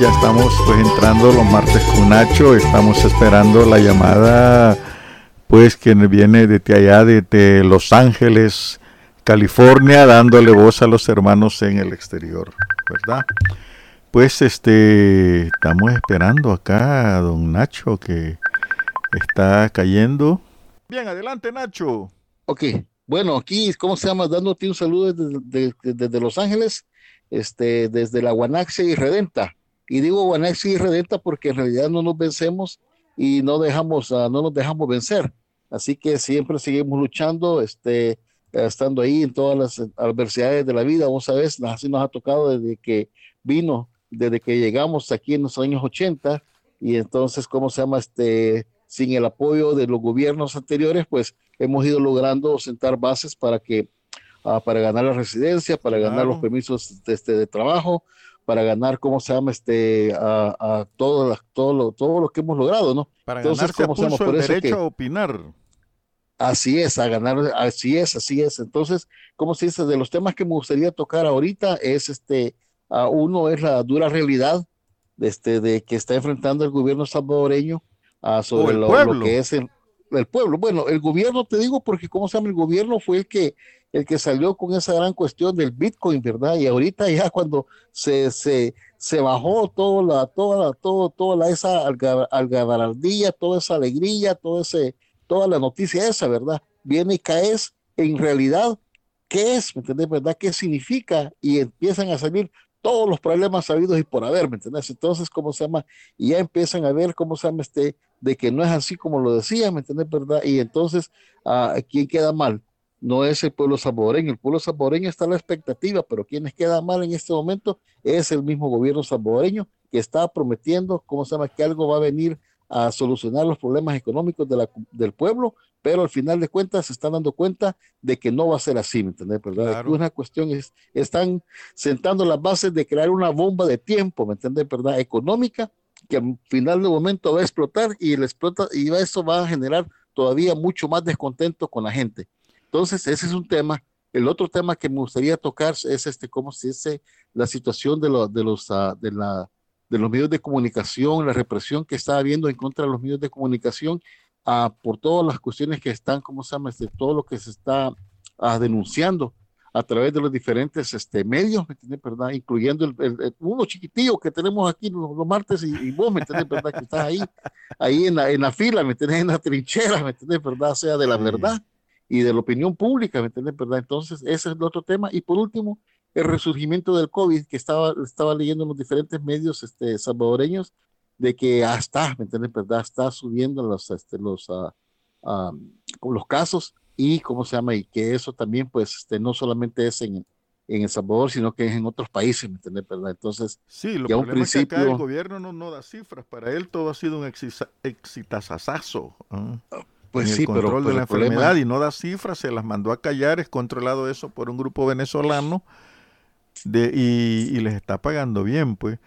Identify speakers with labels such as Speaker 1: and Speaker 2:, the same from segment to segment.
Speaker 1: ya estamos pues entrando los martes con Nacho, estamos esperando la llamada pues que viene desde allá, desde Los Ángeles, California, dándole voz a los hermanos en el exterior, ¿verdad? Pues este, estamos esperando acá a don Nacho que está cayendo. Bien, adelante Nacho.
Speaker 2: Ok, bueno, aquí, ¿cómo se llama? Dándote un saludo desde, Los Ángeles, este, desde la Guanaxia y Redenta. Y digo Guanaxia y Redenta porque en realidad no nos vencemos y no dejamos, uh, no nos dejamos vencer. Así que siempre seguimos luchando, este, estando ahí en todas las adversidades de la vida. A ver, así nos ha tocado desde que vino, desde que llegamos aquí en los años 80 y entonces, ¿cómo se llama? Este, sin el apoyo de los gobiernos anteriores, pues hemos ido logrando sentar bases para que, uh, para ganar la residencia, para ganar los permisos de, este, de trabajo, para ganar, ¿cómo se llama? Este, a, a todo, todo, lo, todo lo que hemos logrado, ¿no?
Speaker 1: Para Entonces, ¿cómo se llama? Por el derecho a opinar.
Speaker 2: Así es, a ganar, así es, así es. Entonces, ¿cómo se dice? De los temas que me gustaría tocar ahorita es este, uh, uno es la dura realidad de, este, de que está enfrentando el gobierno salvadoreño uh, sobre lo, lo, que es el, el, pueblo. Bueno, el gobierno, te digo, porque ¿cómo se llama? El gobierno fue el que el que salió con esa gran cuestión del Bitcoin, ¿verdad? Y ahorita ya cuando se, se, se bajó toda la, toda la, todo, toda la, esa algarabardía, toda esa alegría, todo ese, toda la noticia esa, ¿verdad? Viene y caes en realidad, ¿qué es? ¿Me entiendes? ¿Verdad? ¿Qué significa? Y empiezan a salir todos los problemas sabidos y por haber, ¿me entiendes? Entonces, ¿cómo se llama? Y ya empiezan a ver, ¿cómo se llama? Este, de que no es así como lo decía, ¿me entiendes? ¿Verdad? Y entonces, ¿a ¿quién queda mal? no es el pueblo salvadoreño. El pueblo salvadoreño está en la expectativa, pero quienes quedan mal en este momento es el mismo gobierno salvadoreño que está prometiendo, ¿cómo se llama?, que algo va a venir a solucionar los problemas económicos de la, del pueblo, pero al final de cuentas se están dando cuenta de que no va a ser así, ¿me entiendes? ¿verdad? Una cuestión es, están sentando las bases de crear una bomba de tiempo, ¿me entiendes? ¿verdad? Económica, que al final de momento va a explotar y, el explota, y eso va a generar todavía mucho más descontento con la gente. Entonces, ese es un tema. El otro tema que me gustaría tocar es este, cómo se dice la situación de, de los, uh, de, la, de los medios de comunicación, la represión que está habiendo en contra de los medios de comunicación uh, por todas las cuestiones que están, ¿cómo se llama? Este, todo lo que se está uh, denunciando a través de los diferentes este, medios, ¿me entiendes? ¿verdad? Incluyendo el, el, uno chiquitillo que tenemos aquí los, los martes y, y, vos, ¿me entiendes? ¿verdad? Que estás ahí, ahí en la, en la fila, ¿me entiendes? En la trinchera, ¿me entiendes? ¿verdad? Sea de la verdad y de la opinión pública, ¿me entiendes? ¿verdad? Entonces, ese es el otro tema. Y por último, el resurgimiento del COVID, que estaba, estaba leyendo en los diferentes medios este, salvadoreños, de que hasta, ¿me entiendes? ¿verdad? Está subiendo los, este, los, uh, uh, los casos y, ¿cómo se llama? Y que eso también, pues, este, no solamente es en, en El Salvador, sino que es en otros países, ¿me entiendes? ¿verdad? Entonces,
Speaker 1: sí, lo ya un principio... Es que acá el gobierno no, no da cifras, para él todo ha sido un exitazazazo. ¿eh?
Speaker 2: Pues sí,
Speaker 1: el control
Speaker 2: pero,
Speaker 1: de la enfermedad problema... y no da cifras, se las mandó a callar, es controlado eso por un grupo venezolano de, y, y les está pagando bien, pues.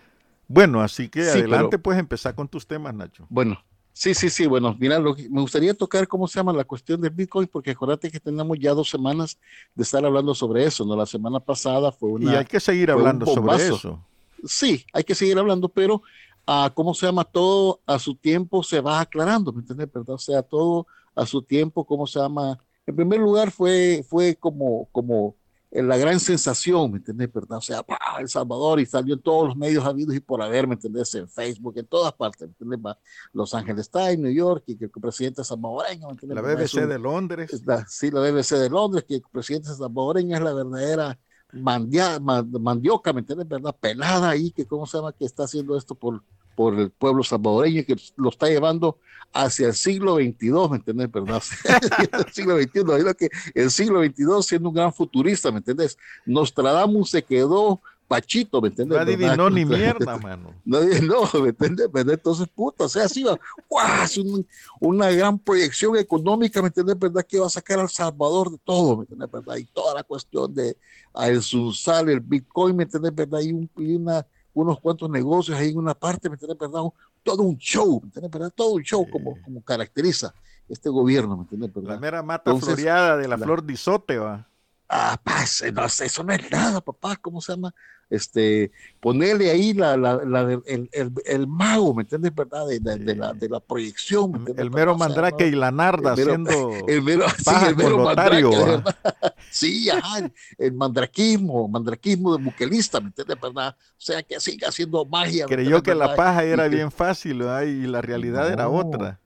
Speaker 1: Bueno, así que sí, adelante, pero, pues empezar con tus temas, Nacho.
Speaker 2: Bueno, sí, sí, sí, bueno, mira, lo que, me gustaría tocar cómo se llama la cuestión del Bitcoin, porque acuérdate que tenemos ya dos semanas de estar hablando sobre eso, ¿no? La semana pasada fue una...
Speaker 1: Y hay que seguir hablando sobre eso.
Speaker 2: Sí, hay que seguir hablando, pero a cómo se llama todo a su tiempo se va aclarando, ¿me entiendes? ¿Verdad? O sea, todo a su tiempo, cómo se llama. En primer lugar fue, fue como, como la gran sensación, ¿me entiendes? ¿Verdad? O sea, ¡pah! El Salvador y salió en todos los medios habidos y por haber, ¿me entendés? En Facebook, en todas partes, ¿me entiendes? Los Ángeles Times, New York, y que el presidente salvadoreño, ¿me entiendes?
Speaker 1: La BBC un, de Londres.
Speaker 2: La, sí, la BBC de Londres, que el presidente salvadoreño es la verdadera mandia, mandioca, ¿me entiendes? ¿Verdad? Pelada ahí, que cómo se llama, que está haciendo esto por, por el pueblo salvadoreño que lo está llevando hacia el siglo XXII, ¿me entiendes? ¿Verdad? el siglo XXI, no, que el siglo XXII siendo un gran futurista, ¿me entiendes? Nostradamus se quedó pachito, ¿me entiendes?
Speaker 1: No adivinó ni mierda, mano.
Speaker 2: No, no, ¿me entiendes? Entonces, puta, o sea, así va, ¡guau! es un, una gran proyección económica, ¿me entiendes? ¿Verdad? Que va a sacar al Salvador de todo, ¿me entiendes? ¿Verdad? Y toda la cuestión de el Sunsal, el Bitcoin, ¿me entiendes? ¿Verdad? Y, un, y una unos cuantos negocios ahí en una parte, ¿me entiendes? ¿verdad? todo un show, ¿me entiendes? ¿verdad? Todo un show como, como caracteriza este gobierno, ¿me entiendes?
Speaker 1: ¿verdad? La mera mata floreada de la, flor de isote, va.
Speaker 2: Ah, pa, no, eso no es nada, papá, ¿cómo se llama? Este, ponerle ahí la, la, la el, el, el, mago, ¿me entiendes? ¿Verdad? De, de, de, la, de la proyección.
Speaker 1: El mero mandrake y la narda haciendo
Speaker 2: el mero, sí, el mero mandrake, ¿verdad? Sí, ajá, el, mandraquismo, mandraquismo de buquelista, ¿me entiendes? ¿Verdad? O sea, que siga haciendo magia.
Speaker 1: Creyó que la paja era bien fácil, ¿verdad? Y la realidad no. era otra.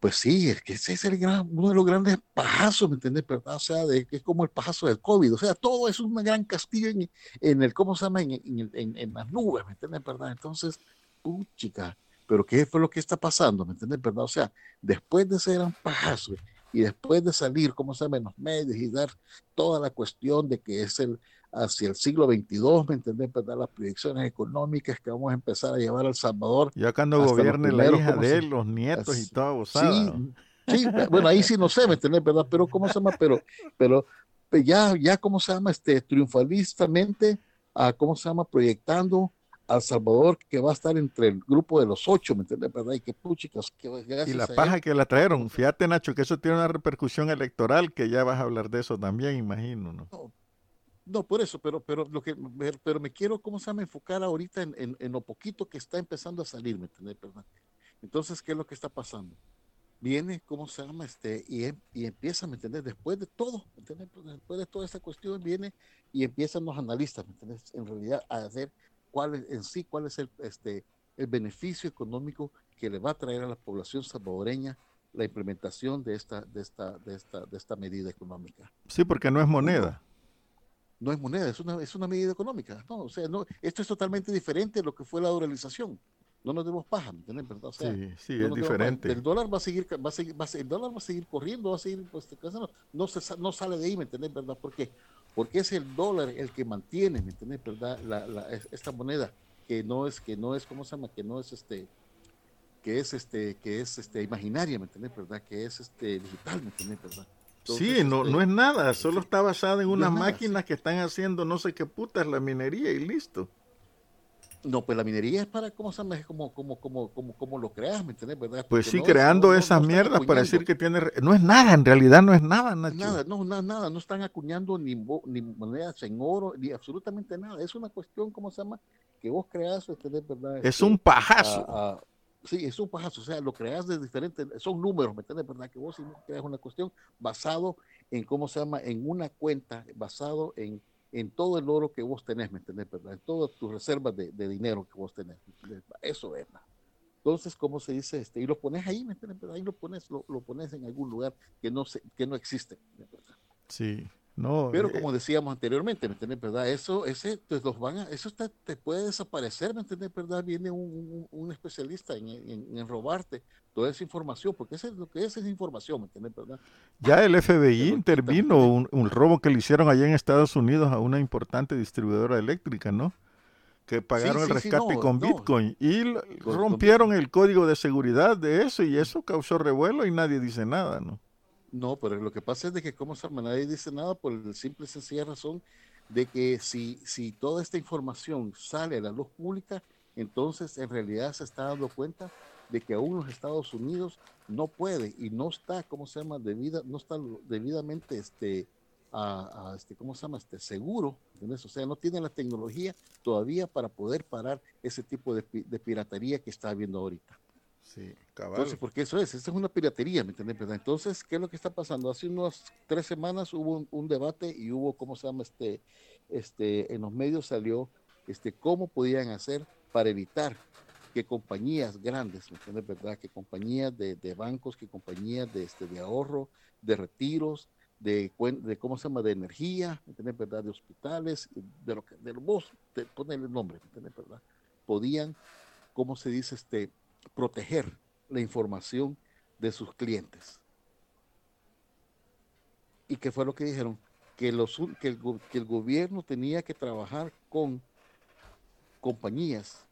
Speaker 2: Pues sí, es que ese es el gran, uno de los grandes pajazos, ¿me entiendes? ¿Verdad? O sea, de, es como el pajazo del COVID. O sea, todo es un gran castillo en, en el, ¿cómo se llama? En, en, en, las nubes, ¿me entiendes? ¿Verdad? Entonces, chica, pero ¿qué fue lo que está pasando? ¿Me entiendes? ¿Verdad? O sea, después de ese gran pajazo y después de salir, ¿cómo se llama? En los medios y dar toda la cuestión de que es el, hacia el siglo XXII, ¿me entendés? ¿Verdad? Las proyecciones económicas que vamos a empezar a llevar al Salvador.
Speaker 1: Ya cuando gobierne la hija de él, los nietos y todo,
Speaker 2: Sí, sí, bueno, ahí sí no sé, ¿me entendés? ¿Verdad? Pero, ¿cómo se llama? Pero, pero pues ya, ya, ¿cómo se llama? Este, triunfalistamente, a, ¿cómo se llama? Proyectando al Salvador que va a estar entre el grupo de los ocho, ¿me entiendes? ¿Verdad? Y que puchicas. Que,
Speaker 1: y la paja que la trajeron. Fíjate, Nacho, que eso tiene una repercusión electoral, que ya vas a hablar de eso también, imagino, ¿no?
Speaker 2: no no, por eso, pero, pero, lo que, pero me quiero, ¿cómo se llama? Enfocar ahorita en, en, en lo poquito que está empezando a salir, ¿me entiendes? Entonces, ¿qué es lo que está pasando? Viene, ¿cómo se llama? Este, y, y empieza, ¿me entiendes? Después de todo, ¿me entiendes? Después de toda esta cuestión viene y empiezan los analistas, ¿me entiendes? En realidad a hacer cuál es, en sí, cuál es el, este, el beneficio económico que le va a traer a la población salvadoreña la implementación de esta, de esta, de esta, de esta medida económica.
Speaker 1: Sí, porque no es moneda
Speaker 2: no es moneda, es una, es una medida económica. No, o sea, no, esto es totalmente diferente de lo que fue la dolarización. No nos demos paja, ¿me entiendes? O sea,
Speaker 1: sí, sí, no es diferente.
Speaker 2: El dólar va a seguir, va a seguir, va a, el dólar va a seguir corriendo, va a seguir, pues, no, no, se, no sale de ahí, ¿me entiendes? ¿Verdad? ¿Por qué? Porque es el dólar el que mantiene, ¿me entiendes? ¿Verdad? La, la, esta moneda que no es, que no es, ¿cómo se llama? Que no es este, que es este, que es este imaginaria, ¿me entiendes? ¿Verdad? Que es este digital, ¿me entiendes? ¿Verdad?
Speaker 1: Entonces, sí, no, no es nada, solo está basada en unas no máquinas nada, que están haciendo no sé qué putas la minería y listo.
Speaker 2: No, pues la minería es para, ¿cómo se llama? Es como, como, como, como, como lo creas, ¿me entiendes? ¿verdad?
Speaker 1: Pues sí, no, creando no, esas mierdas para decir que tiene... No es nada, en realidad no es nada, Nacho.
Speaker 2: Nada, no, nada, nada, no están acuñando ni, ni monedas en oro, ni absolutamente nada. Es una cuestión, ¿cómo se llama? Que vos creas. ¿verdad?
Speaker 1: Es este, un pajazo. A, a,
Speaker 2: Sí, es un pajazo, o sea, lo creas de diferentes, son números, ¿me entiendes? ¿Verdad? Que vos creas una cuestión basado en, ¿cómo se llama? En una cuenta, basado en, en todo el oro que vos tenés, ¿me entiendes? ¿Verdad? En todas tus reservas de, de dinero que vos tenés. Eso es, ¿verdad? Entonces, ¿cómo se dice? Este, y lo pones ahí, ¿me entiendes? Ahí lo pones, lo, lo pones en algún lugar que no, se, que no existe. ¿verdad?
Speaker 1: Sí. No,
Speaker 2: Pero como decíamos anteriormente, ¿me entiendes? ¿Verdad? Eso, ese, pues los van a, eso te, te puede desaparecer, ¿me entiendes? ¿Verdad? Viene un, un, un especialista en, en, en, robarte toda esa información, porque eso es lo que es, es información, ¿me entiendes? ¿Verdad?
Speaker 1: Ya el FBI intervino un, un, robo que le hicieron allá en Estados Unidos a una importante distribuidora eléctrica, ¿no? Que pagaron sí, sí, el rescate sí, no, con no. Bitcoin y rompieron el código de seguridad de eso y eso causó revuelo y nadie dice nada, ¿no?
Speaker 2: No, pero lo que pasa es de que como nadie dice nada por el simple y sencilla razón de que si, si toda esta información sale a la luz pública, entonces en realidad se está dando cuenta de que aún los Estados Unidos no puede y no está, ¿cómo se llama? Debida, no está debidamente, este, a, este, ¿cómo se llama? Este, seguro, ¿entiendes? O sea, no tiene la tecnología todavía para poder parar ese tipo de, de piratería que está habiendo ahorita.
Speaker 1: Sí, cabal.
Speaker 2: Entonces, porque eso es, esta es una piratería, ¿me entiendes? Entonces, ¿qué es lo que está pasando? Hace unas tres semanas hubo un, un, debate y hubo, ¿cómo se llama? Este, este, en los medios salió este, cómo podían hacer para evitar que compañías grandes, ¿me entiendes? ¿Verdad? Que compañías de, de bancos, que compañías de, este, de ahorro, de retiros, de, de, cómo se llama, de energía, ¿me entiendes? ¿Verdad? De hospitales, de lo que, de vos, de ponerle el nombre, ¿me entiendes? ¿Verdad? Podían, ¿cómo se dice? Este, proteger la información de sus clientes. ¿Y qué fue lo que dijeron? Que, los, que, el, que el gobierno tenía que trabajar con compañías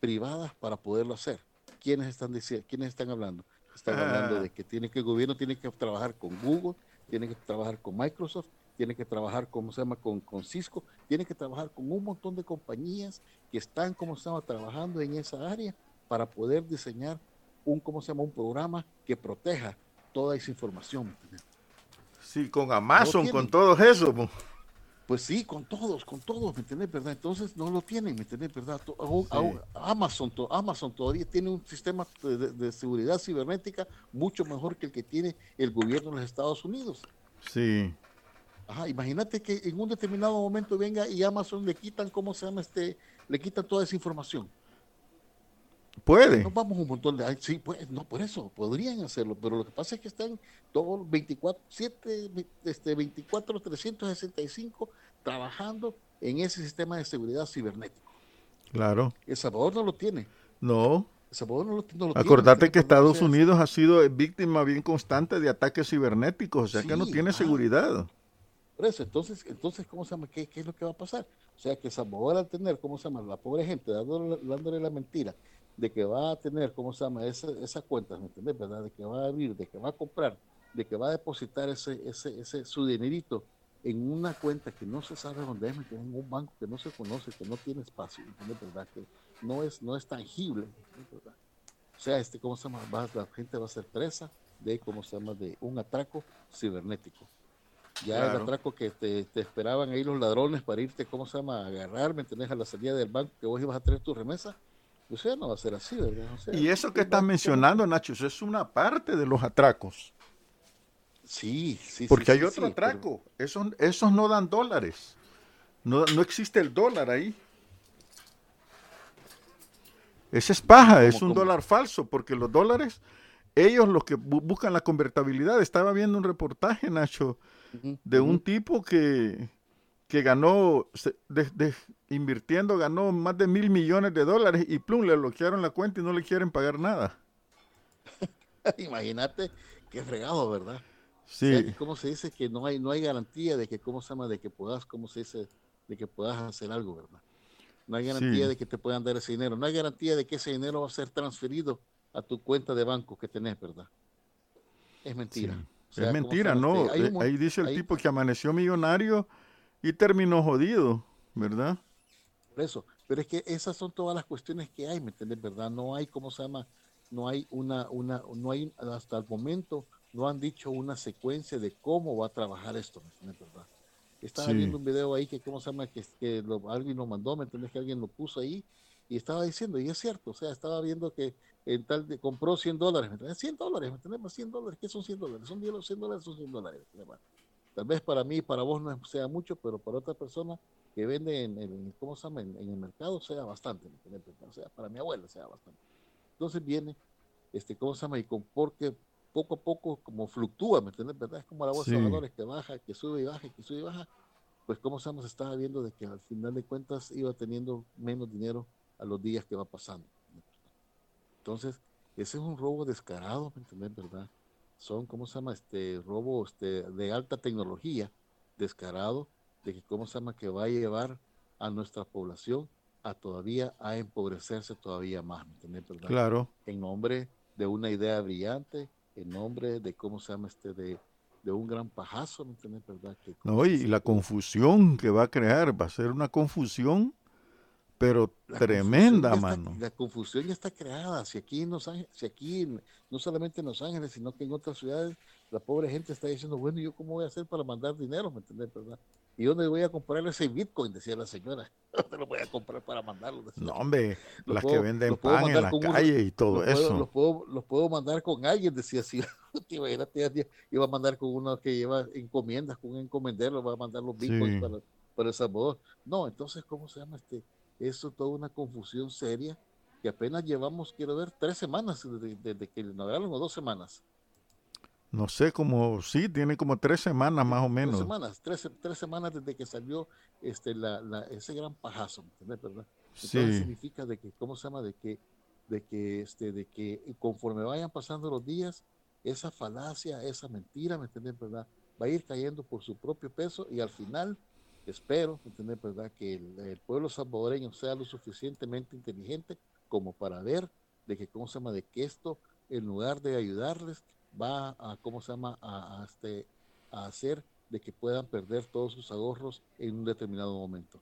Speaker 2: privadas para poderlo hacer. ¿Quiénes están, diciendo, ¿quiénes están hablando? Están ah. hablando de que, tiene que el gobierno tiene que trabajar con Google, tiene que trabajar con Microsoft, tiene que trabajar, ¿cómo se llama?, con, con Cisco, tiene que trabajar con un montón de compañías que están, como se llama?, trabajando en esa área para poder diseñar un, ¿cómo se llama? Un programa que proteja toda esa información.
Speaker 1: Sí, con Amazon, con todo eso.
Speaker 2: Pues sí, con todos, con todos, ¿me entiendes, verdad? Entonces no lo tienen, ¿me entiendes, verdad? Amazon, Amazon todavía tiene un sistema de, seguridad cibernética mucho mejor que el que tiene el gobierno de los Estados Unidos.
Speaker 1: Sí.
Speaker 2: Ajá, imagínate que en un determinado momento venga y Amazon le quitan, ¿cómo se llama este? Le quitan toda esa información.
Speaker 1: Puede.
Speaker 2: No vamos un montón de. Sí, pues, no, por eso, podrían hacerlo, pero lo que pasa es que están todos 24, 7, este, 24, 365 trabajando en ese sistema de seguridad cibernético.
Speaker 1: Claro.
Speaker 2: El Salvador no lo tiene.
Speaker 1: No.
Speaker 2: El Salvador no lo, no
Speaker 1: lo Acordate que Estados Unidos ha sido víctima bien constante de ataques cibernéticos, o sea que no tiene seguridad.
Speaker 2: Por eso, entonces, entonces ¿cómo se llama? ¿Qué, ¿Qué, es lo que va a pasar? O sea, que Salvador al tener, ¿cómo se llama? La pobre gente dándole, dándole la mentira de que va a tener, ¿cómo se llama? Esa, esa cuenta, ¿me entiendes? ¿Verdad? De que va a abrir, de que va a comprar, de que va a depositar ese, ese, ese, su dinerito en una cuenta que no se sabe dónde es, en un banco que no se conoce, que no tiene espacio, ¿me entiendes? ¿Verdad? Que no es, no es tangible, ¿verdad? O sea, este, ¿cómo se llama? la gente va a ser presa de, ¿cómo se llama? De un atraco cibernético. Ya el atraco que te, te, esperaban ahí los ladrones para irte, ¿cómo se llama? A agarrar, ¿me entendés? A la salida del banco que vos ibas a tener tu remesa o sea, no va a ser así, ¿verdad?
Speaker 1: y eso que estás mencionando, Nacho, eso es una parte de los atracos.
Speaker 2: Sí, sí.
Speaker 1: Porque hay otro atraco. Esos, no dan dólares. No, no existe el dólar ahí. Ese es paja, es un dólar falso, porque los dólares, ellos los que buscan la convertibilidad. Estaba viendo un reportaje, Nacho, de un tipo que, que ganó, invirtiendo, ganó más de mil millones de dólares y plum, le bloquearon la cuenta y no le quieren pagar nada.
Speaker 2: Imagínate qué fregado, ¿verdad?
Speaker 1: Sí.
Speaker 2: ¿Cómo se dice que no hay, no hay garantía de que, ¿cómo se llama? De que puedas, ¿cómo se dice? De que puedas hacer algo, ¿verdad? No hay garantía de que te puedan dar ese dinero. No hay garantía de que ese dinero va a ser transferido a tu cuenta de banco que tenés, ¿verdad? Es mentira.
Speaker 1: es mentira, ¿no? Eh, ahí dice el tipo que amaneció millonario y terminó jodido, ¿verdad?
Speaker 2: Por eso, pero es que esas son todas las cuestiones que hay, ¿me entiendes? ¿Verdad? No hay, ¿cómo se llama? No hay una, una, no hay, hasta el momento, no han dicho una secuencia de cómo va a trabajar esto, ¿me entiendes? ¿Verdad? Estaba viendo un video ahí que, ¿cómo se llama? Que, que alguien lo mandó, ¿me entiendes? Que alguien lo puso ahí y estaba diciendo, y es cierto, o sea, estaba viendo que en tal de, compró 100 dólares, ¿me entiendes? 100 dólares, ¿me entiendes? 100 dólares, ¿qué son 100 dólares? Son 100 dólares, son 100 dólares, Tal vez para mí, para vos no sea mucho, pero para otra persona que vende en, el, ¿cómo se llama? En, el mercado sea bastante, O sea, para mi abuela sea bastante. Entonces viene, este, ¿cómo se llama? Y con, porque poco a poco como fluctúa, ¿me entiendes? ¿Verdad? Es como la bolsa de valores que baja, que sube y baja, que sube y baja. Pues ¿cómo se llama? Se estaba viendo de que al final de cuentas iba teniendo menos dinero a los días que va pasando. Entonces, ese es un robo descarado, ¿me entiendes? ¿Verdad? Son, ¿cómo se llama? Este robo este, de alta tecnología, descarado, de que, ¿cómo se llama? Que va a llevar a nuestra población a todavía a empobrecerse todavía más, ¿me ¿verdad?
Speaker 1: Claro.
Speaker 2: En nombre de una idea brillante, en nombre de, ¿cómo se llama? Este, de, de un gran pajazo, ¿me entiendes? ¿verdad? Que,
Speaker 1: no, y la confusión que va a crear, va a ser una confusión pero tremenda, mano.
Speaker 2: la confusión ya está creada. Si aquí, en Los Ángeles, si aquí, no solamente en Los Ángeles, sino que en otras ciudades, la pobre gente está diciendo, bueno, ¿yo cómo voy a hacer para mandar dinero? ¿Me entiendes? ¿verdad? ¿Y dónde voy a comprar ese Bitcoin? Decía la señora. ¿Dónde lo voy a comprar para mandarlo?
Speaker 1: No, hombre, las que venden pan en la calle y todo eso.
Speaker 2: los, puedo, los puedo mandar con alguien, decía así. iba a mandar con uno que lleva encomiendas, con un encomendero, va a mandar los Bitcoins para, para esa voz. No, entonces, ¿cómo se llama este? Eso toda una confusión seria que apenas llevamos, quiero ver, tres semanas desde, que le inauguraron o dos semanas.
Speaker 1: No sé, como, sí, tiene como tres semanas más o menos.
Speaker 2: Tres semanas, tres, tres semanas desde que salió este, la, la, ese gran pajazo, ¿entendés, verdad? Sí. significa de que, ¿cómo se llama? De que, de que, este, de que conforme vayan pasando los días, esa falacia, esa mentira, ¿me entiendes, verdad? Va a ir cayendo por su propio peso y al final espero, ¿entender, verdad? Que el, pueblo salvadoreño sea lo suficientemente inteligente como para ver de que, ¿cómo se llama? De que esto, en lugar de ayudarles, va a, ¿cómo se llama? A, este, a hacer de que puedan perder todos sus ahorros en un determinado momento.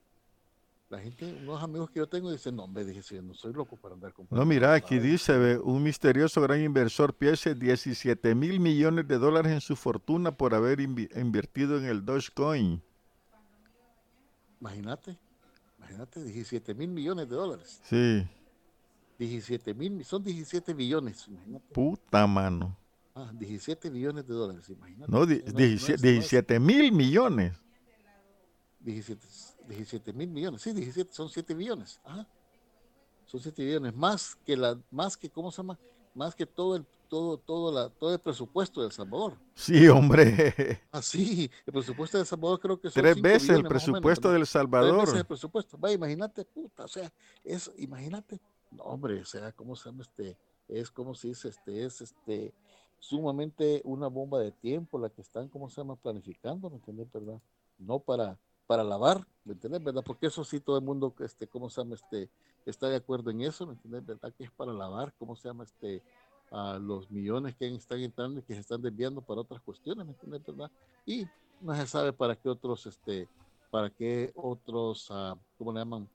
Speaker 2: La gente, unos amigos que yo tengo dicen, no, me dije, no soy loco para andar
Speaker 1: comprando. No, mira, aquí dice, un misterioso gran inversor pierde 17 mil millones de dólares en su fortuna por haber invertido en el Dogecoin.
Speaker 2: Imagínate, imagínate, 17 mil millones de dólares.
Speaker 1: Sí.
Speaker 2: 17 mil, son 17 billones,
Speaker 1: imagínate. Puta mano.
Speaker 2: Ah, 17 billones de dólares, imagínate.
Speaker 1: No, 17 mil millones.
Speaker 2: 17, 17 mil millones, sí, 17, son 7 billones. Son 7 billones, más que la, más que, ¿cómo se llama? Más que todo el, todo, todo la, todo el presupuesto de El Salvador.
Speaker 1: Sí, hombre.
Speaker 2: Ah, sí, el presupuesto de El Salvador creo que son
Speaker 1: Tres veces el presupuesto del Salvador. Tres veces
Speaker 2: el presupuesto. Va, imagínate, puta, o sea, es, imagínate, no, hombre, o sea, ¿cómo se llama este? Es como se dice, este, es este, sumamente una bomba de tiempo la que están, ¿cómo se llama? Planificando, ¿me entiendes, verdad? No para, para lavar, ¿me entiendes, verdad? Porque eso sí todo el mundo, este, ¿cómo se llama? Este, está de acuerdo en eso, ¿me entiendes, verdad? Que es para lavar, ¿cómo se llama? Este, a los millones que están entrando y que se están desviando para otras cuestiones, ¿me entiendes, verdad? Y no se sabe para qué otros, este, para qué otros, uh, ¿cómo le llaman?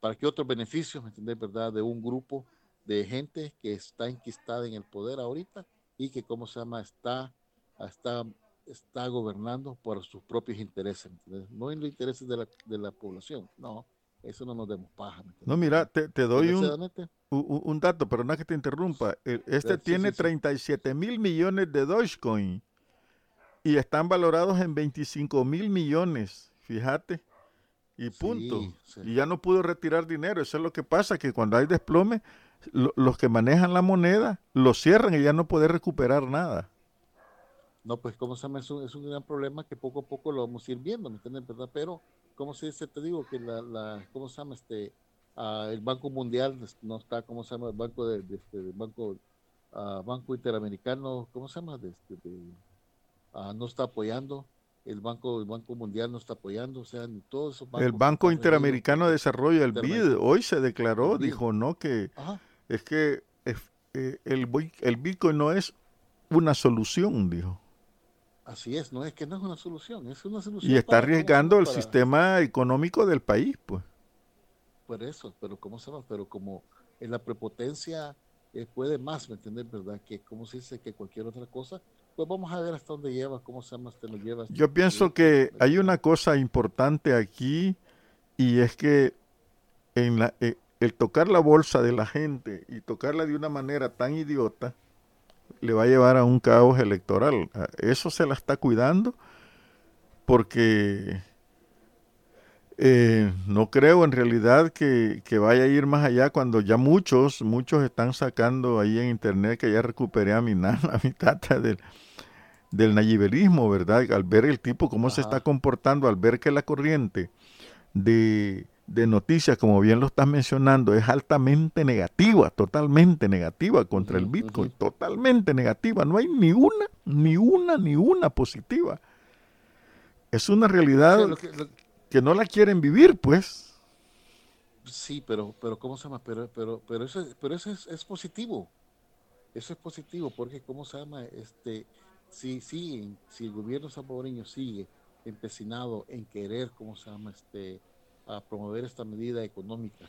Speaker 2: Para qué otros beneficios, ¿me entiendes, verdad? De un grupo de gente que está enquistada en el poder ahorita y que, ¿cómo se llama? Está, está está gobernando por sus propios intereses, no en los intereses de la, de la población, no, eso no nos demos paja.
Speaker 1: No, mira, te, te doy un, un, dato, pero no es que te interrumpa. Este tiene 37 mil millones de Dogecoin y están valorados en 25 mil millones, fíjate, y punto. Y ya no pudo retirar dinero, eso es lo que pasa, que cuando hay desplome, los que manejan la moneda lo cierran y ya no puede recuperar nada.
Speaker 2: No, pues, ¿cómo se llama? Es un, es un gran problema que poco a poco lo vamos a ir viendo, ¿me entiendes? ¿Verdad? Pero, ¿cómo se dice? Te digo que la, la ¿cómo se llama? Este, uh, el Banco Mundial no está, ¿cómo se llama? El Banco de, de este, del Banco, uh, Banco Interamericano, ¿cómo se llama? De, este, de, uh, no está apoyando. El Banco, el Banco Mundial no está apoyando, o sea, todos esos
Speaker 1: bancos El Banco Interamericano de Desarrollo, el BID, hoy se declaró, dijo, ¿no? Que es que eh, el, el Bitcoin no es una solución, dijo.
Speaker 2: Así es, no es que no es una solución, es una solución.
Speaker 1: Y está arriesgando el sistema económico del país, pues.
Speaker 2: Por eso, pero ¿cómo se llama? Pero como en la prepotencia eh, puede más, ¿me entiendes? ¿Verdad? Que como se dice que cualquier otra cosa, pues vamos a ver hasta dónde lleva, cómo se llama, hasta lo lleva.
Speaker 1: Yo pienso que hay una cosa importante aquí y es que en la, eh, el tocar la bolsa de la gente y tocarla de una manera tan idiota, le va a llevar a un caos electoral. Eso se la está cuidando porque eh, no creo en realidad que, vaya a ir más allá cuando ya muchos, muchos están sacando ahí en internet que ya recuperé a mi nana, a mi tata del, del nayiberismo, ¿verdad? Al ver el tipo cómo se está comportando, al ver que la corriente de de noticias, como bien lo estás mencionando, es altamente negativa, totalmente negativa contra el Bitcoin, totalmente negativa. No hay ni una, ni una, ni una positiva. Es una realidad que, no la quieren vivir, pues.
Speaker 2: Sí, pero, pero ¿cómo se llama? Pero, pero, pero eso, pero eso es, es positivo. Eso es positivo, porque ¿cómo se llama? Este, si, si, si el gobierno salvadoreño sigue empecinado en querer, ¿cómo se llama? Este, a promover esta medida económica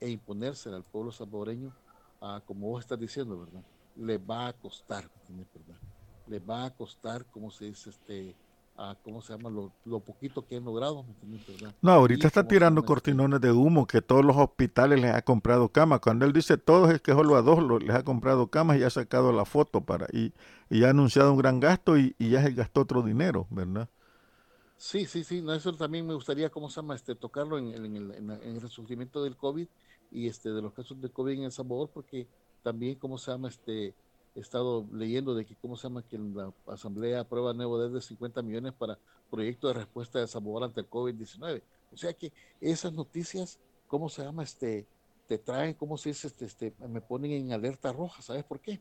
Speaker 2: e imponérsela al pueblo salvadoreño, a, como vos estás diciendo, ¿verdad? Le va a costar, ¿verdad? Le va a costar, como se dice, este, a, ¿cómo se llama? Lo, poquito que han logrado, ¿verdad?
Speaker 1: No, ahorita está tirando cortinones de humo que todos los hospitales les ha comprado camas. Cuando él dice todos es que solo a dos les ha comprado camas y ha sacado la foto para y, y ha anunciado un gran gasto y, y ya se gastó otro dinero, ¿verdad?
Speaker 2: Sí, sí, sí, no, eso también me gustaría, ¿cómo se llama? Este, tocarlo en, el, en, el, resurgimiento del COVID y este, de los casos de COVID en El Salvador, porque también, ¿cómo se llama? Este, he estado leyendo de que, ¿cómo se llama? Que la Asamblea aprueba nuevo de 50 millones para proyecto de respuesta de El Salvador ante el COVID-19. O sea que esas noticias, ¿cómo se llama? Este, te traen, ¿cómo se dice? Este, este, me ponen en alerta roja, ¿sabes por qué?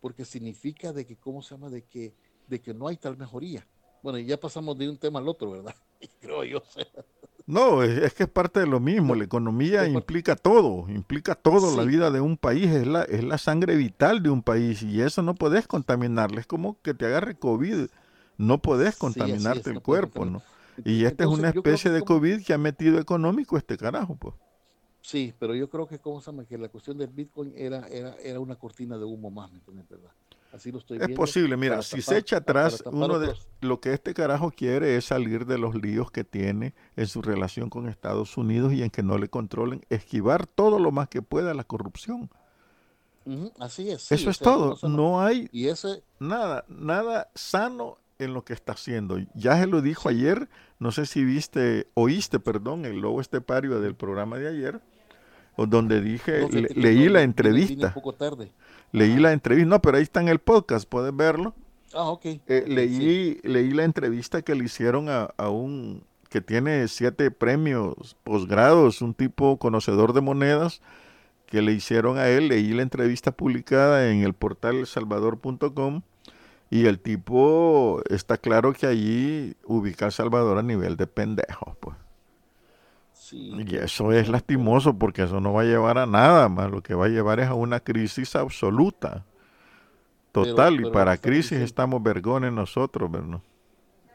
Speaker 2: Porque significa de que, ¿cómo se llama? De que, de que no hay tal mejoría bueno, y ya pasamos de un tema al otro, ¿verdad? Creo yo.
Speaker 1: No, es, que es parte de lo mismo. La economía implica todo, implica todo. La vida de un país es la, es la sangre vital de un país y eso no puedes contaminarle. Es como que te agarre COVID, no puedes contaminarte el cuerpo, ¿no? Y esta es una especie de COVID que ha metido económico este carajo, pues.
Speaker 2: Sí, pero yo creo que, ¿cómo se llama? Que la cuestión del Bitcoin era, era, era una cortina de humo más, ¿me entiendes? ¿Verdad? Así lo estoy
Speaker 1: es posible, mira, si se echa atrás, uno de lo que este carajo quiere es salir de los líos que tiene en su relación con Estados Unidos y en que no le controlen, esquivar todo lo más que pueda la corrupción.
Speaker 2: así es.
Speaker 1: Eso es todo. No hay y ese... nada, nada sano en lo que está haciendo. Ya se lo dijo ayer, no sé si viste, oíste, perdón, el lobo estepario del programa de ayer donde dije, leí la entrevista.
Speaker 2: Un poco tarde.
Speaker 1: Leí la entrevista, no, pero ahí está en el podcast, puedes verlo.
Speaker 2: Ah, ok.
Speaker 1: Eh, leí, leí la entrevista que le hicieron a, a, un que tiene siete premios posgrados, un tipo conocedor de monedas, que le hicieron a él. Leí la entrevista publicada en el portal salvador.com y el tipo está claro que allí ubica a Salvador a nivel de pendejo, pues. Y eso es lastimoso porque eso no va a llevar a nada más, lo que va a llevar es a una crisis absoluta, total, y para crisis estamos vergones nosotros, ¿verdad?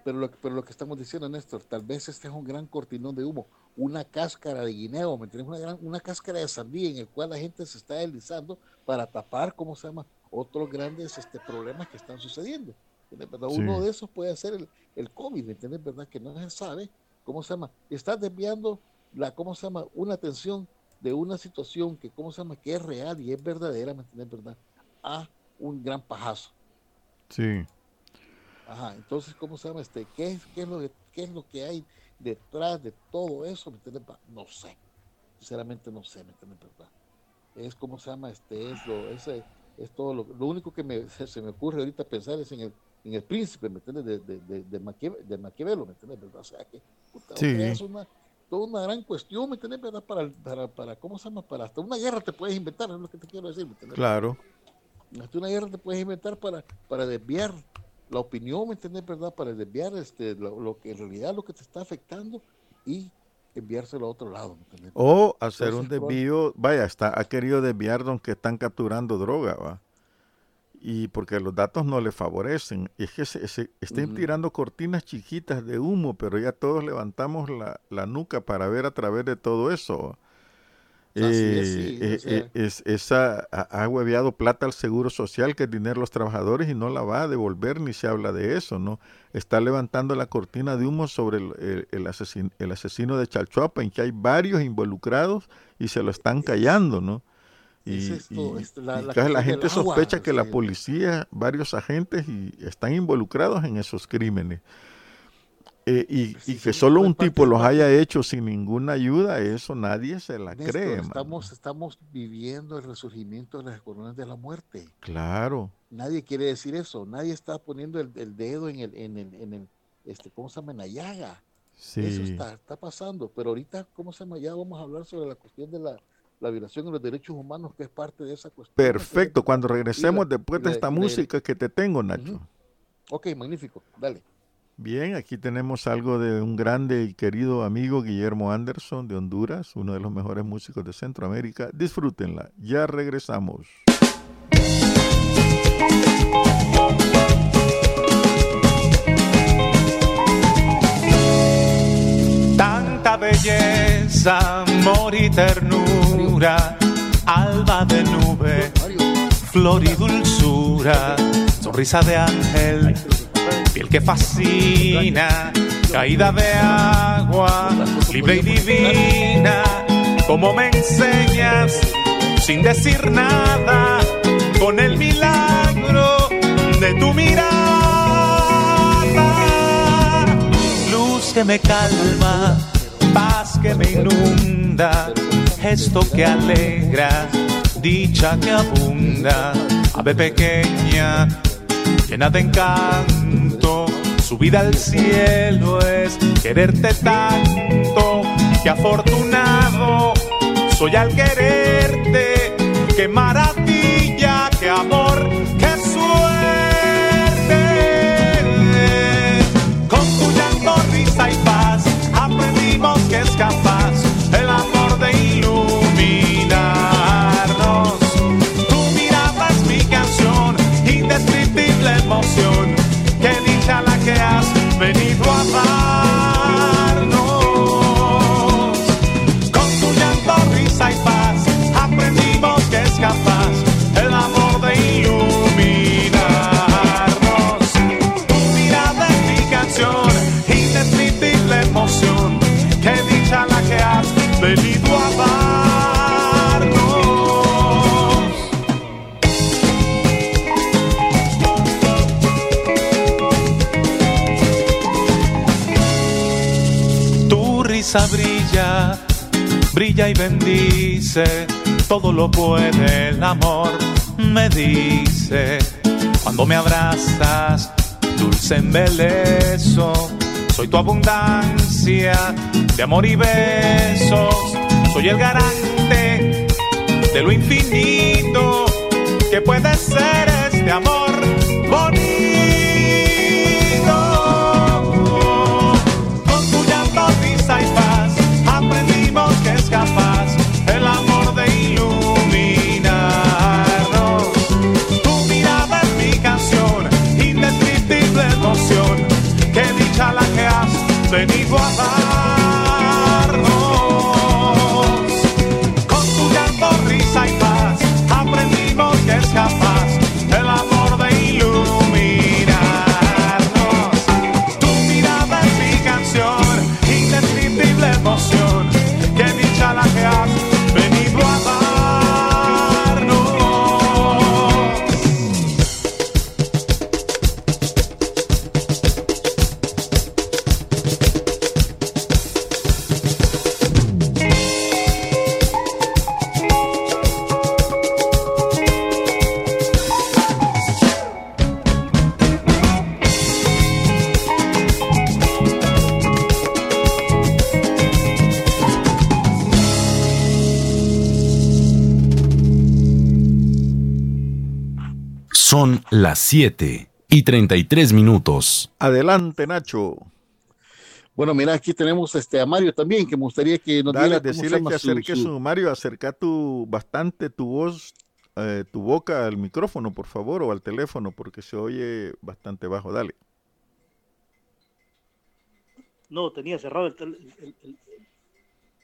Speaker 2: Pero lo, pero lo que estamos diciendo, Néstor, tal vez este es un gran cortinón de humo, una cáscara de guineo, ¿me entiendes? Una, una cáscara de sandía en el cual la gente se está deslizando para tapar, ¿cómo se llama?, otros grandes este, problemas que están sucediendo. Uno de esos puede ser el, el COVID, ¿me entiendes? ¿Verdad? Que no se sabe, ¿cómo se llama? Está desviando la, ¿cómo se llama? Una atención de una situación que, ¿cómo se llama? Que es real y es verdadera, ¿me entiendes? ¿Verdad? A un gran pajazo.
Speaker 1: Sí.
Speaker 2: Ajá, entonces, ¿cómo se llama? Este, ¿qué, es, qué, es lo que, ¿Qué es lo que hay detrás de todo eso? ¿Me entiendes? No sé. Sinceramente no sé, ¿me entiendes? ¿Verdad? Es, ¿cómo se llama? Este, es lo, ese, es todo lo, lo único que me, se, me ocurre ahorita pensar es en el, en el príncipe, ¿me entiendes? De, de, de, de, Maquiavelo, ¿me entiendes? ¿verdad? O sea, que puta, sí. es una, toda una gran cuestión, ¿me entiendes? ¿Verdad? Para, para, para, ¿cómo se llama? Para hasta una guerra te puedes inventar, es lo que te quiero decir, ¿me entiendes?
Speaker 1: Claro.
Speaker 2: Hasta una guerra te puedes inventar para, para desviar la opinión, ¿me entiendes? ¿Verdad? Para desviar este, lo, lo, que en realidad lo que te está afectando y enviárselo a otro lado, ¿me entiendes?
Speaker 1: O hacer Entonces, un desvío, vaya, está, ha querido desviar donde están capturando droga, ¿va? Y porque los datos no le favorecen. Es que se, se estén mm. tirando cortinas chiquitas de humo, pero ya todos levantamos la, la nuca para ver a través de todo eso. Eh, es, sí, eh, eh, es, esa ha, hueveado plata al seguro social que es dinero de los trabajadores y no la va a devolver ni se habla de eso, ¿no? Está levantando la cortina de humo sobre el, el, el, el asesino de Chalchuapa en que hay varios involucrados y se lo están callando, ¿no? Y, esto, y, la, la, la, gente sospecha agua, que la policía, varios agentes y están involucrados en esos crímenes. Eh, y, pues y, que solo un tipo los haya hecho sin ninguna ayuda, eso nadie se la Néstor, cree.
Speaker 2: Estamos, estamos viviendo el resurgimiento de las colonias de la muerte.
Speaker 1: Claro.
Speaker 2: Nadie quiere decir eso. Nadie está poniendo el, el dedo en el, en el, en el, este, ¿cómo se llama? En la llaga. Sí. Eso está, está pasando. Pero ahorita, ¿cómo se llama? Ya vamos a hablar sobre la cuestión de la, la violación de los derechos humanos, que es parte de esa cuestión.
Speaker 1: Perfecto, cuando regresemos la, después de esta la, música que te tengo, Nacho. Uh -huh.
Speaker 2: Ok, magnífico, dale.
Speaker 1: Bien, aquí tenemos algo de un grande y querido amigo, Guillermo Anderson, de Honduras, uno de los mejores músicos de Centroamérica. Disfrútenla, ya regresamos.
Speaker 3: Tanta belleza, amor y ternura, alba de nube, flor y dulzura, sonrisa de ángel piel que fascina, caída de agua, libre y divina, como me enseñas, sin decir nada, con el milagro de tu mirada. Luz que me calma, paz que me inunda, gesto que alegra, dicha que abunda, ave pequeña llena de encanto. Su vida al cielo es quererte tanto, que afortunado soy al quererte, qué maravilla, escapar. Brilla, brilla y bendice, todo lo puede el amor, me dice, cuando me abrazas, dulce embeleso, soy tu abundancia de amor y besos, soy el garante de lo infinito que puede ser este amor.
Speaker 4: Son las 7 y 33 minutos.
Speaker 1: Adelante, Nacho.
Speaker 2: Bueno, mira, aquí tenemos este a Mario también, que me gustaría que nos
Speaker 1: Dale, decirle que
Speaker 2: su-
Speaker 1: acerque
Speaker 2: su-
Speaker 1: su, Mario, acerca tu bastante tu voz, eh, tu boca al micrófono, por favor, o al teléfono, porque se oye bastante bajo. Dale.
Speaker 5: No, tenía cerrado el, tel- el- el-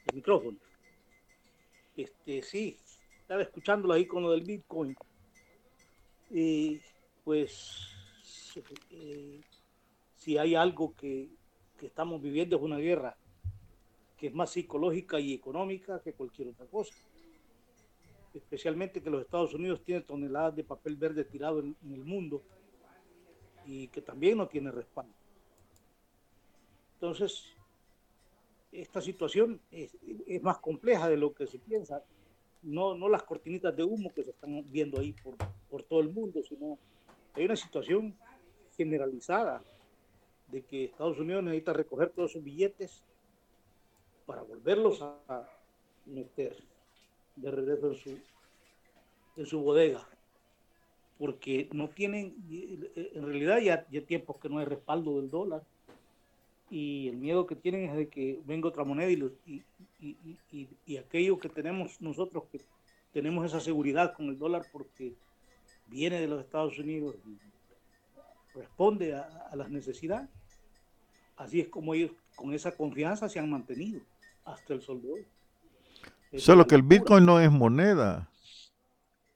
Speaker 5: el micrófono. Este, sí, estaba escuchándolo ahí con lo del Bitcoin. Y pues, eh, si hay algo que, que estamos viviendo es una guerra que es más psicológica y económica que cualquier otra cosa. Especialmente que los Estados Unidos tienen toneladas de papel verde tirado en- el mundo y que también no tiene respaldo. Entonces, esta situación es más compleja de lo que se piensa. No, no las cortinitas de humo que se están viendo ahí por, por todo el mundo, sino hay una situación generalizada de que Estados Unidos necesita recoger todos esos billetes para volverlos a, a meter de regreso en su, en su bodega. Porque no tienen, en realidad ya, ya tiempos que no hay respaldo del dólar y el miedo que tienen es de que venga otra moneda y, los- y, y- y- aquello que tenemos nosotros, que tenemos esa seguridad con el dólar porque viene de los Estados Unidos y responde a, a las necesidades, así es como ellos con esa confianza se han mantenido hasta el sol de hoy. Es
Speaker 1: Solo que el. Bitcoin no es moneda.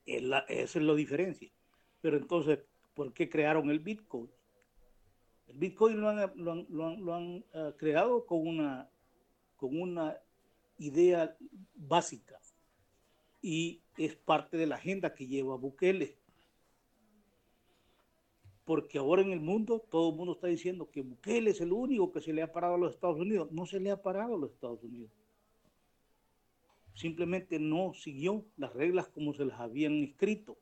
Speaker 5: Es la- esa es la diferencia. Pero entonces, ¿por qué crearon el Bitcoin? El Bitcoin lo han, lo han- lo han- lo han, eh, creado con una, con una idea básica y es parte de la agenda que lleva Bukele. Porque ahora en el mundo todo el mundo está diciendo que Bukele es el único que se le ha parado a los Estados Unidos. No se le ha parado a los Estados Unidos simplemente no siguió las reglas como se las habían escrito